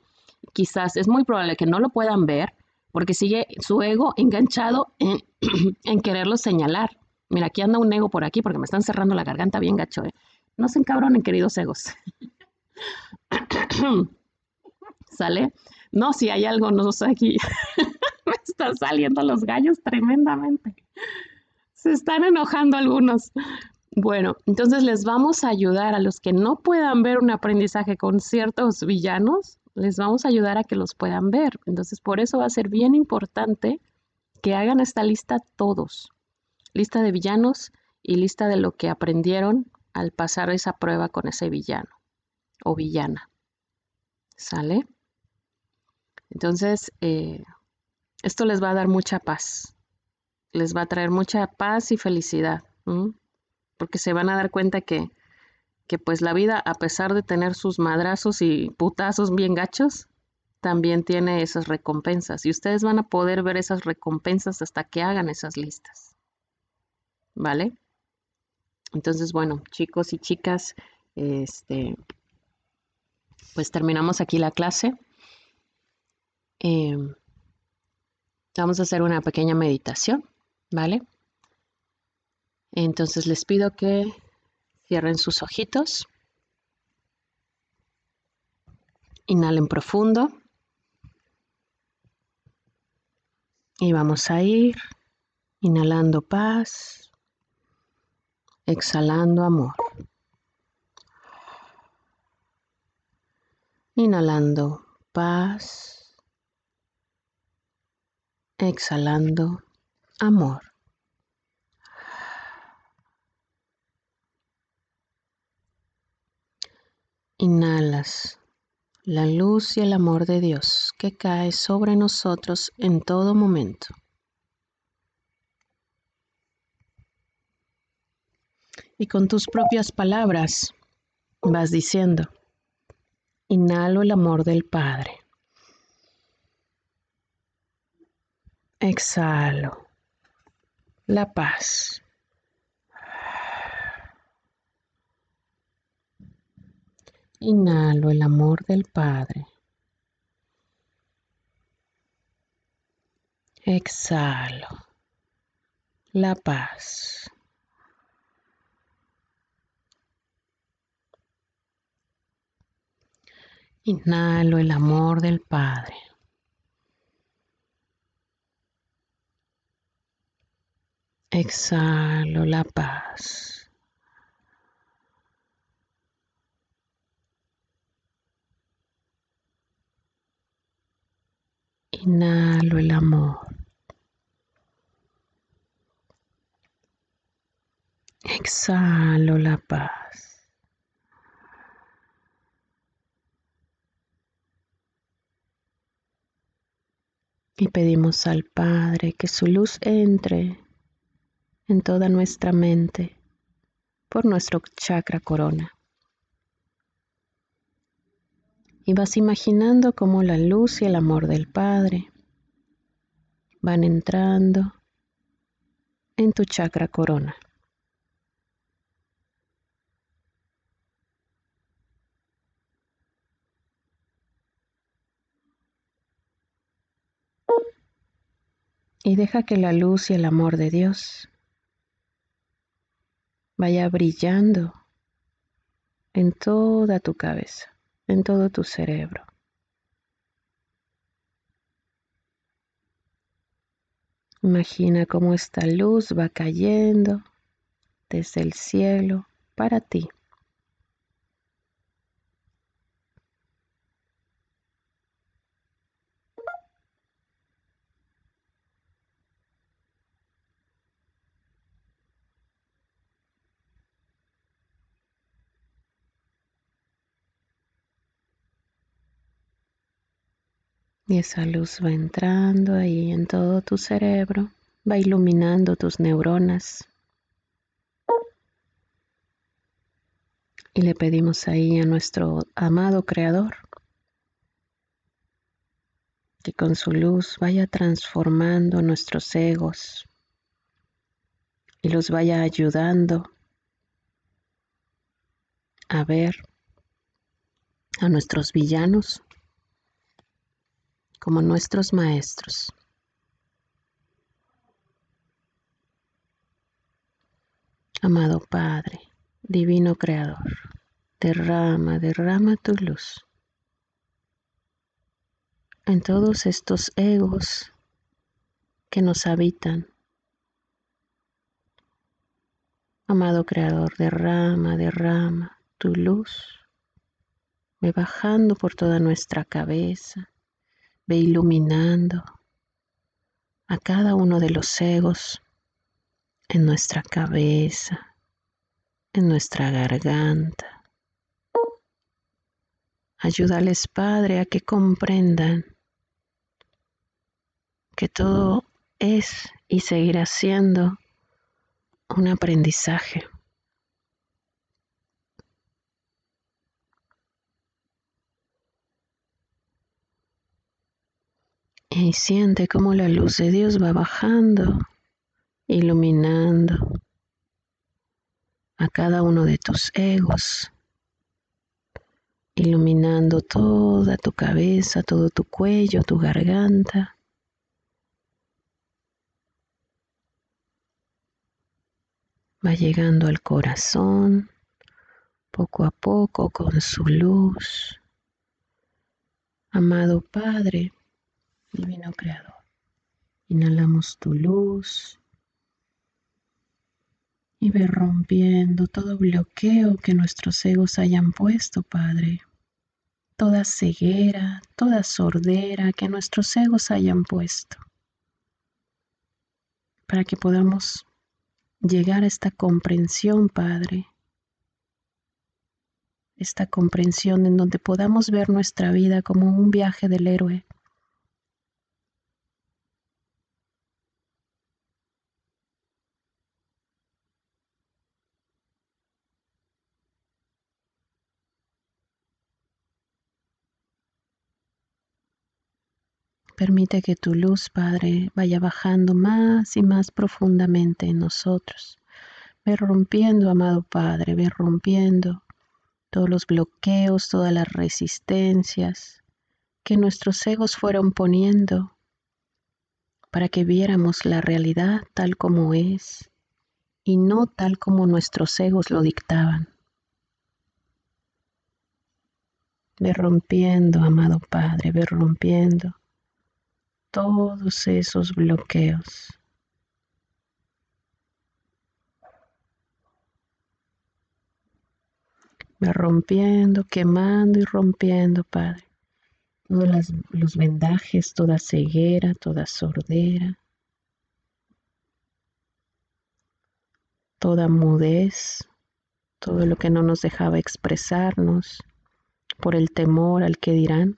Quizás es muy probable que no lo puedan ver porque sigue su ego enganchado en, quererlo señalar. Mira, aquí anda un ego por aquí porque me están cerrando la garganta bien gacho. ¿eh? No se encabronen, queridos egos. ¿Sale? No, si hay algo, no sé, aquí me están saliendo los gallos tremendamente. Se están enojando algunos. Bueno, entonces les vamos a ayudar a los que no puedan ver un aprendizaje con ciertos villanos, les vamos a ayudar a que los puedan ver. Entonces, por eso va a ser bien importante que hagan esta lista todos. Lista de villanos y lista de lo que aprendieron al pasar esa prueba con ese villano o villana. ¿Sale? Entonces, eh, esto les va a dar mucha paz, les va a traer mucha paz y felicidad, porque se van a dar cuenta que, que pues la vida, a pesar de tener sus madrazos y putazos bien gachos, también tiene esas recompensas y ustedes van a poder ver esas recompensas hasta que hagan esas listas. ¿Vale? Entonces, bueno, chicos y chicas, este, pues terminamos aquí la clase. Em, vamos a hacer una pequeña meditación, ¿vale? Entonces les pido que cierren sus ojitos. Inhalen profundo. Y vamos a ir inhalando paz, exhalando amor. Inhalando paz exhalando amor. Inhalas la luz y el amor de Dios que cae sobre nosotros en todo momento. Y con tus propias palabras vas diciendo, inhalo el amor del Padre. Exhalo la paz. Inhalo el amor del Padre. Exhalo la paz. Inhalo el amor del Padre. Exhalo la paz. Inhalo el amor. Exhalo la paz. Y pedimos al Padre que su luz entre en toda nuestra mente por nuestro chakra corona. Y vas imaginando cómo la luz y el amor del Padre van entrando en tu chakra corona. y deja que la luz y el amor de Dios vaya brillando en toda tu cabeza, en todo tu cerebro. Imagina cómo esta luz va cayendo desde el cielo para ti. Y esa luz va entrando ahí en todo tu cerebro, va iluminando tus neuronas. Y le pedimos ahí a nuestro amado Creador que con su luz vaya transformando nuestros egos y los vaya ayudando a ver a nuestros villanos como nuestros maestros. Amado Padre, Divino Creador, derrama, derrama tu luz en todos estos egos que nos habitan. Amado Creador, derrama, derrama tu luz, ve bajando por toda nuestra cabeza, Ve iluminando a cada uno de los egos en nuestra cabeza, en nuestra garganta. Ayúdales, Padre, a que comprendan que todo es y seguirá siendo un aprendizaje. Y siente cómo la luz de Dios va bajando, iluminando a cada uno de tus egos, iluminando toda tu cabeza, todo tu cuello, tu garganta. Va llegando al corazón, poco a poco con su luz. Amado Padre, Divino Creador. Inhalamos tu luz y ve rompiendo todo bloqueo que nuestros egos hayan puesto, Padre. Toda ceguera, toda sordera que nuestros egos hayan puesto. Para que podamos llegar a esta comprensión, Padre. Esta comprensión en donde podamos ver nuestra vida como un viaje del héroe Permite que tu luz, Padre, vaya bajando más y más profundamente en nosotros. Ve rompiendo, amado Padre, ve rompiendo todos los bloqueos, todas las resistencias que nuestros egos fueron poniendo para que viéramos la realidad tal como es y no tal como nuestros egos lo dictaban. Ve rompiendo, amado Padre, ve rompiendo todos esos bloqueos. Ve rompiendo, quemando y rompiendo, Padre. Todos los vendajes, toda ceguera, toda sordera, toda mudez, todo lo que no nos dejaba expresarnos por el temor al que dirán.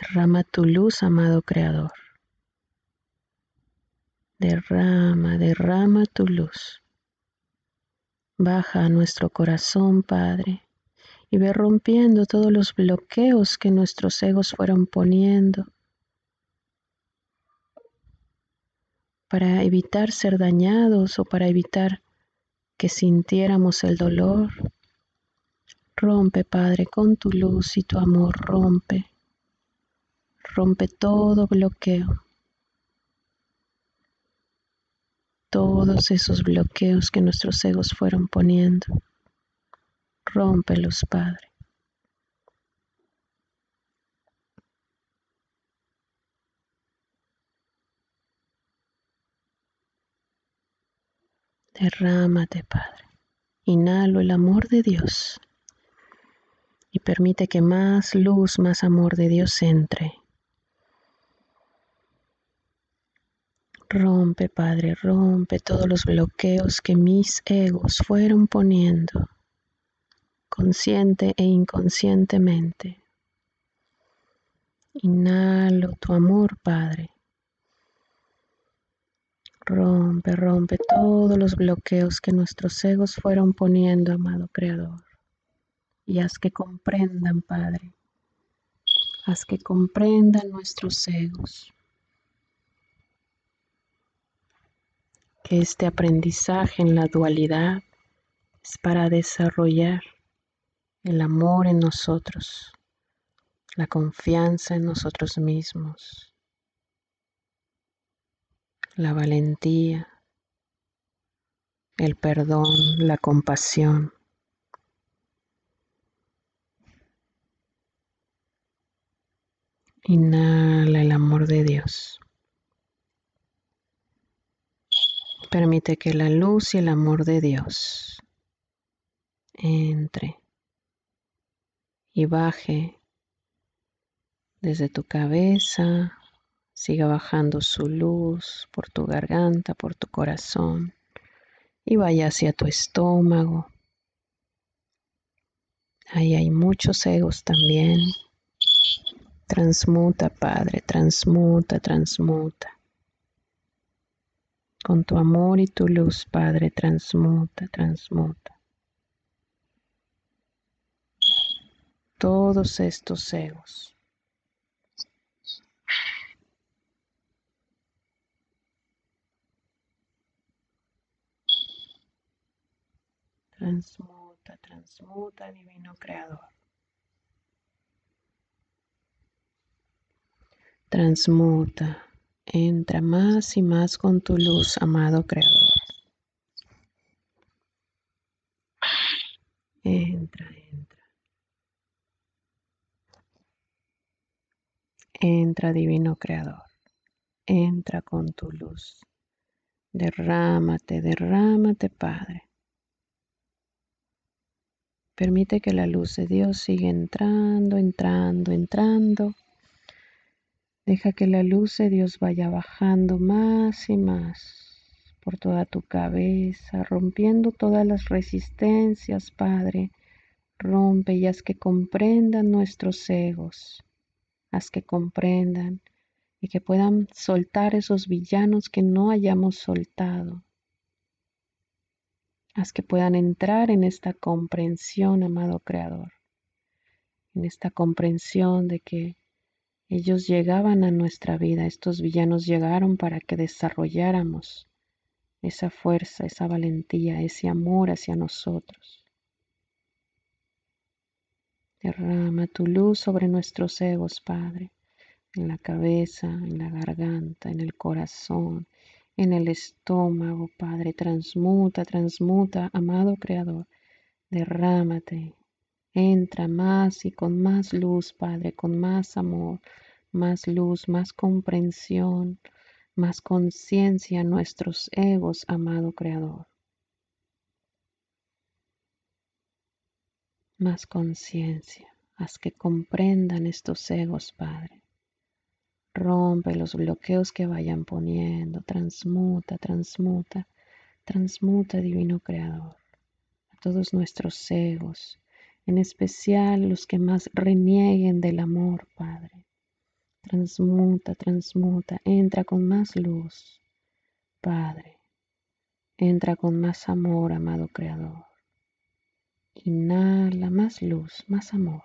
Derrama tu luz, amado Creador. Derrama, derrama tu luz. Baja a nuestro corazón, Padre, y ve rompiendo todos los bloqueos que nuestros egos fueron poniendo para evitar ser dañados o para evitar que sintiéramos el dolor. Rompe, Padre, con tu luz y tu amor, rompe rompe todo bloqueo, todos esos bloqueos que nuestros egos fueron poniendo. Rómpelos, Padre. Derrámate, Padre. Inhalo el amor de Dios y permite que más luz, más amor de Dios entre Rompe, Padre, rompe todos los bloqueos que mis egos fueron poniendo, consciente e inconscientemente. Inhalo tu amor, Padre. Rompe, rompe todos los bloqueos que nuestros egos fueron poniendo, amado Creador. Y haz que comprendan, Padre. Haz que comprendan nuestros egos que este aprendizaje en la dualidad es para desarrollar el amor en nosotros, la confianza en nosotros mismos, la valentía, el perdón, la compasión. Inhala el amor de Dios. Permite que la luz y el amor de Dios entre y baje desde tu cabeza, siga bajando su luz por tu garganta, por tu corazón y vaya hacia tu estómago. Ahí hay muchos egos también. Transmuta, Padre, transmuta, transmuta. Con tu amor y tu luz, Padre, transmuta, transmuta. Todos estos egos. Transmuta, transmuta, divino creador. Transmuta, Entra más y más con tu luz, amado Creador. Entra, entra. Entra, Divino Creador. Entra con tu luz. Derrámate, derrámate, Padre. Permite que la luz de Dios siga entrando, entrando, entrando Deja que la luz de Dios vaya bajando más y más por toda tu cabeza, rompiendo todas las resistencias, Padre. Rompe y haz que comprendan nuestros egos, haz que comprendan y que puedan soltar esos villanos que no hayamos soltado. Haz que puedan entrar en esta comprensión, amado Creador, en esta comprensión de que ellos llegaban a nuestra vida, estos villanos llegaron para que desarrolláramos esa fuerza, esa valentía, ese amor hacia nosotros. Derrama tu luz sobre nuestros egos, Padre, en la cabeza, en la garganta, en el corazón, en el estómago, Padre. Transmuta, transmuta, amado Creador. Derrámate. Entra más y con más luz, Padre, con más amor, más luz, más comprensión, más conciencia en nuestros egos, amado Creador. Más conciencia. Haz que comprendan estos egos, Padre. Rompe los bloqueos que vayan poniendo. Transmuta, transmuta, transmuta, Divino Creador. A todos nuestros egos, en especial los que más renieguen del amor, Padre. Transmuta, transmuta, entra con más luz, Padre. Entra con más amor, amado Creador. Inhala más luz, más amor.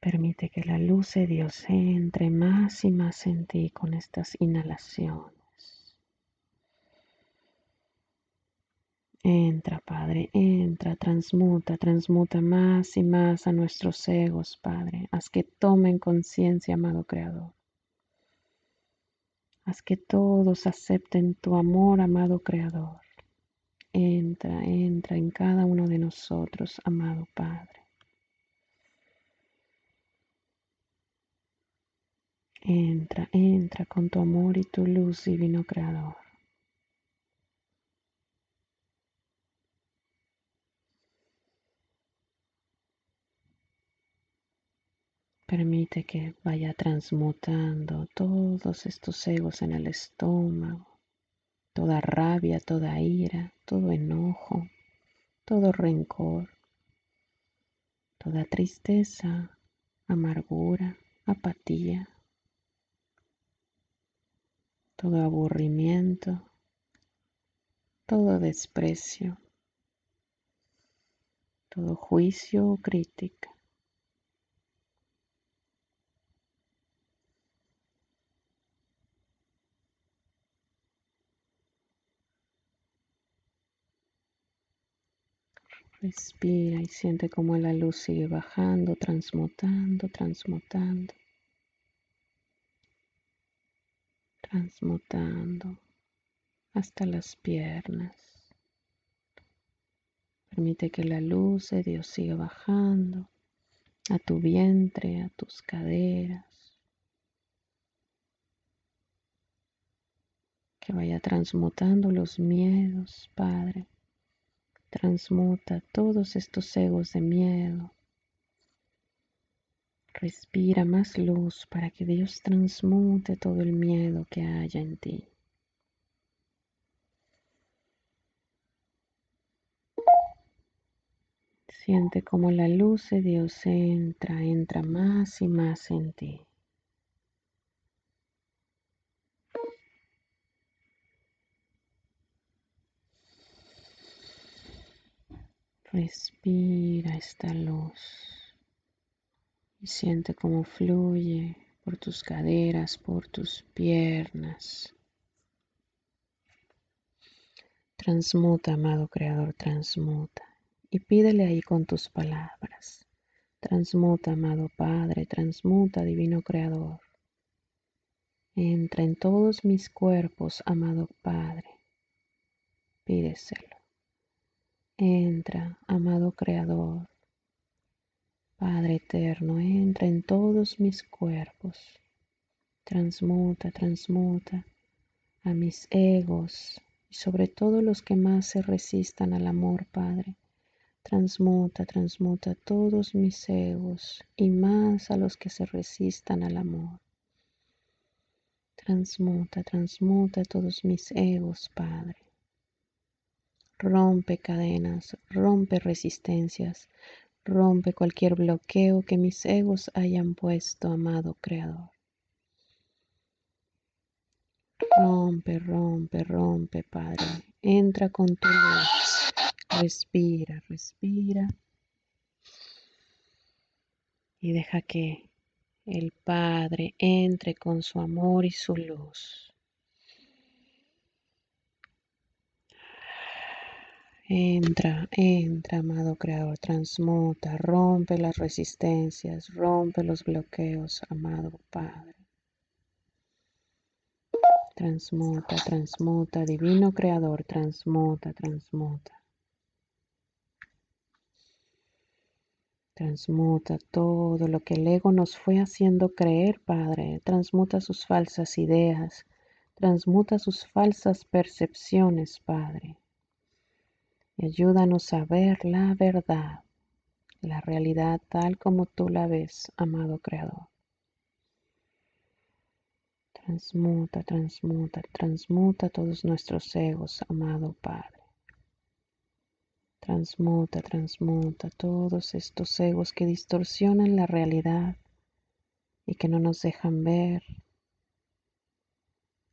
Permite que la luz de Dios entre más y más en ti con estas inhalaciones. Entra, Padre, entra, transmuta, transmuta más y más a nuestros egos, Padre. Haz que tomen conciencia, amado Creador. Haz que todos acepten tu amor, amado Creador. Entra, entra en cada uno de nosotros, amado Padre. Entra, entra con tu amor y tu luz, divino Creador. Permite que vaya transmutando todos estos egos en el estómago, toda rabia, toda ira, todo enojo, todo rencor, toda tristeza, amargura, apatía, todo aburrimiento, todo desprecio, todo juicio o crítica. Respira y siente como la luz sigue bajando, transmutando, transmutando. transmutando hasta las piernas. Permite que la luz de Dios siga bajando a tu vientre, a tus caderas. Que vaya transmutando los miedos, Padre. Transmuta todos estos egos de miedo, Respira más luz para que Dios transmute todo el miedo que haya en ti. Siente como la luz de Dios entra, entra más y más en ti. Respira esta luz y siente cómo fluye por tus caderas, por tus piernas. Transmuta, amado Creador, transmuta. Y pídele ahí con tus palabras. Transmuta, amado Padre, transmuta, Divino Creador. Entra en todos mis cuerpos, amado Padre. Pídeselo. Entra, amado Creador. Padre eterno, entra en todos mis cuerpos, transmuta, transmuta a mis egos y sobre todo los que más se resistan al amor, Padre. Transmuta, transmuta todos mis egos y más a los que se resistan al amor. Transmuta, transmuta todos mis egos, Padre. Rompe cadenas, rompe resistencias, Rompe cualquier bloqueo que mis egos hayan puesto, amado Creador. Rompe, rompe, rompe, Padre. Entra con tu luz. Respira, respira. Y deja que el Padre entre con su amor y su luz. Entra, entra, amado Creador, transmuta, rompe las resistencias, rompe los bloqueos, amado Padre. Transmuta, transmuta, divino creador, transmuta, transmuta. Transmuta todo lo que el ego nos fue haciendo creer, Padre. Transmuta sus falsas ideas. Transmuta sus falsas percepciones, Padre. Y ayúdanos a ver la verdad, la realidad tal como tú la ves, amado Creador. Transmuta, transmuta, transmuta todos nuestros egos, amado Padre. Transmuta, transmuta todos estos egos que distorsionan la realidad y que no nos dejan ver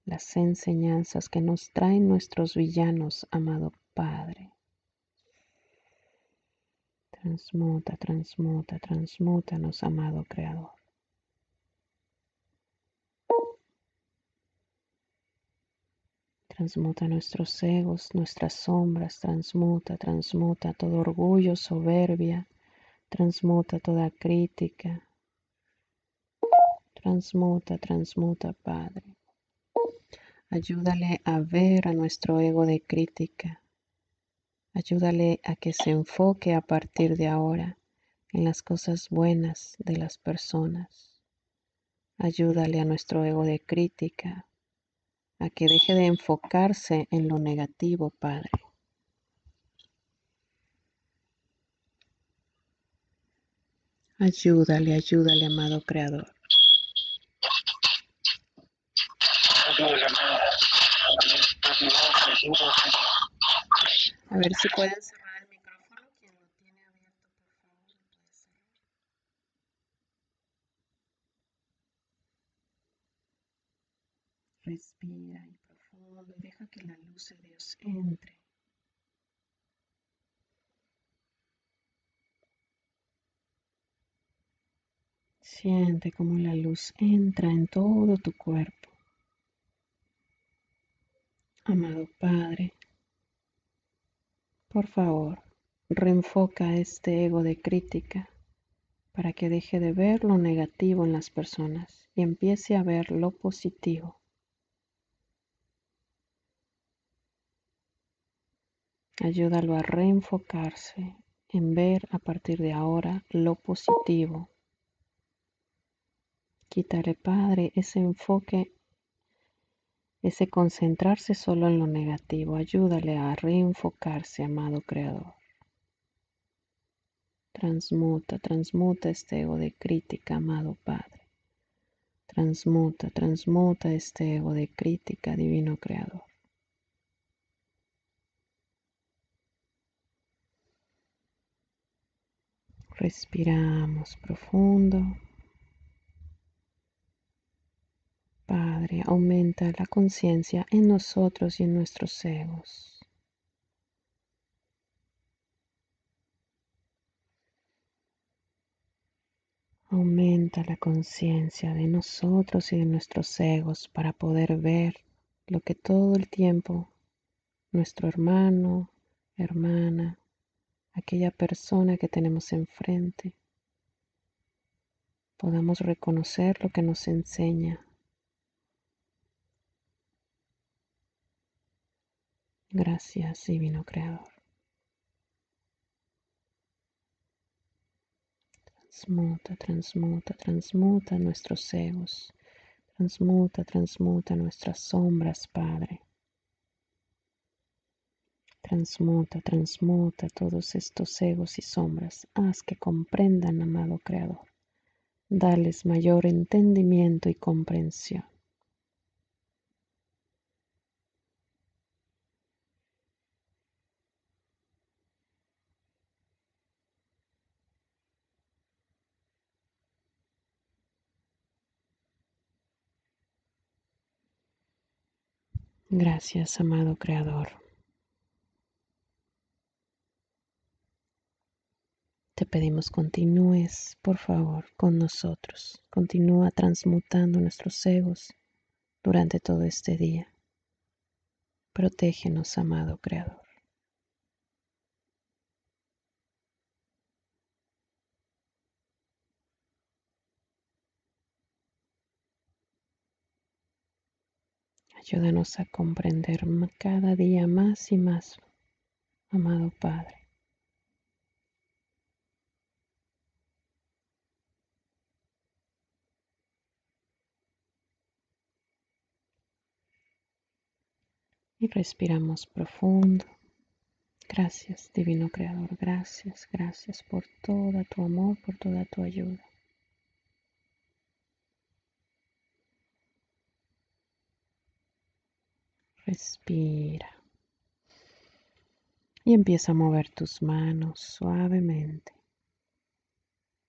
las enseñanzas que nos traen nuestros villanos, amado Padre. Transmuta, transmuta, transmútanos, amado Creador. Transmuta nuestros egos, nuestras sombras, transmuta, transmuta todo orgullo, soberbia, transmuta toda crítica. Transmuta, transmuta, Padre. Ayúdale a ver a nuestro ego de crítica. Ayúdale a que se enfoque a partir de ahora en las cosas buenas de las personas. Ayúdale a nuestro ego de crítica a que deje de enfocarse en lo negativo, Padre. Ayúdale, ayúdale, amado Creador. A ver si pueden cerrar el micrófono. Quien lo tiene abierto, por favor, lo puede cerrar. Respira y profundo y deja que la luz de Dios entre. Siente como la luz entra en todo tu cuerpo. Amado Padre, por favor, reenfoca este ego de crítica para que deje de ver lo negativo en las personas y empiece a ver lo positivo. Ayúdalo a reenfocarse en ver a partir de ahora lo positivo. Quítale, Padre, ese enfoque, ese concentrarse solo en lo negativo. Ayúdale a reenfocarse, amado Creador. Transmuta, transmuta este ego de crítica, amado Padre. Transmuta, transmuta este ego de crítica, divino Creador. Respiramos profundo. Padre, aumenta la conciencia en nosotros y en nuestros egos. Aumenta la conciencia de nosotros y de nuestros egos para poder ver lo que todo el tiempo nuestro hermano, hermana, aquella persona que tenemos enfrente, podamos reconocer lo que nos enseña. Gracias, Divino Creador. Transmuta, transmuta, transmuta nuestros egos. Transmuta, transmuta nuestras sombras, Padre. Transmuta, transmuta todos estos egos y sombras. Haz que comprendan, amado Creador. Dales mayor entendimiento y comprensión. Gracias, amado Creador. Te pedimos continúes, por favor, con nosotros. Continúa transmutando nuestros egos durante todo este día. Protégenos, amado Creador. Ayúdanos a comprender cada día más y más, amado Padre. Y respiramos profundo. Gracias, Divino Creador. Gracias, gracias por todo tu amor, por toda tu ayuda. Respira. Y empieza a mover tus manos suavemente.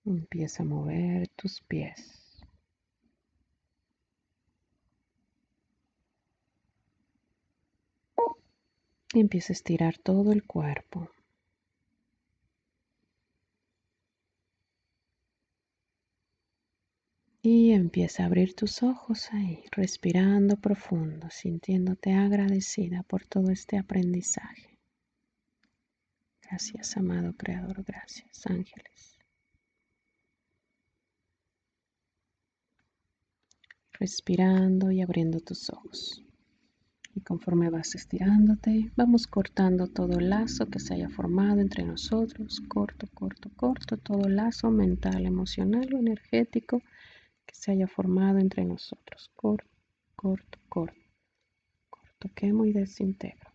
Empieza a mover tus pies. y empieza a estirar todo el cuerpo. Y empieza a abrir tus ojos ahí, respirando profundo, sintiéndote agradecida por todo este aprendizaje. Gracias, amado Creador, gracias, ángeles. Respirando y abriendo tus ojos. Y conforme vas estirándote, vamos cortando todo lazo que se haya formado entre nosotros, corto, corto, corto, todo lazo mental, emocional o energético que se haya formado entre nosotros. Corto, corto, corto, corto, quemo y desintegro.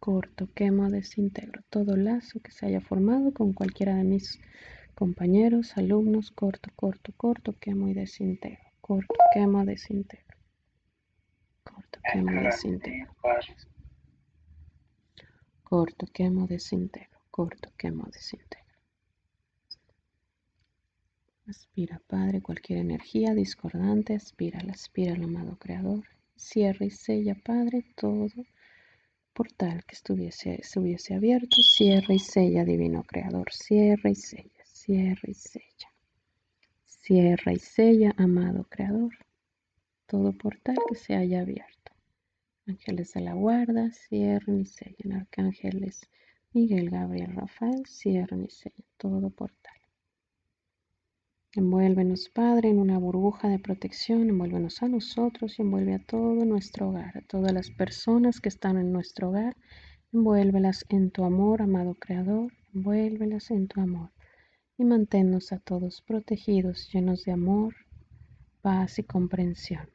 Corto, quemo, desintegro. Todo lazo que se haya formado con cualquiera de mis compañeros, alumnos, corto, corto, corto, quemo y desintegro. Corto, quemo, desintegro Corto, quemo, desintegro. Corto, quemo, desintegro. Corto, quemo, desintegro. Aspira, Padre, cualquier energía discordante, aspira, aspira al amado Creador. Cierra y sella, Padre, todo portal que estuviese, estuviese abierto. Cierra y sella, Divino Creador. Cierra y sella, cierra y sella. Cierra y sella, amado Creador todo portal que se haya abierto. Ángeles de la guarda, cierren y sellen. Arcángeles Miguel, Gabriel, Rafael, cierren y sellen todo portal. Envuélvenos, Padre, en una burbuja de protección, envuélvenos a nosotros y envuelve a todo nuestro hogar, a todas las personas que están en nuestro hogar, envuélvelas en tu amor, amado Creador, envuélvelas en tu amor y manténnos a todos protegidos, llenos de amor, paz y comprensión.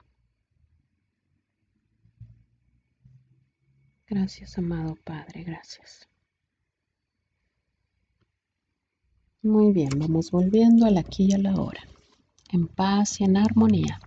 Gracias, amado Padre, gracias. Muy bien, vamos volviendo al aquí y a la hora, en paz y en armonía.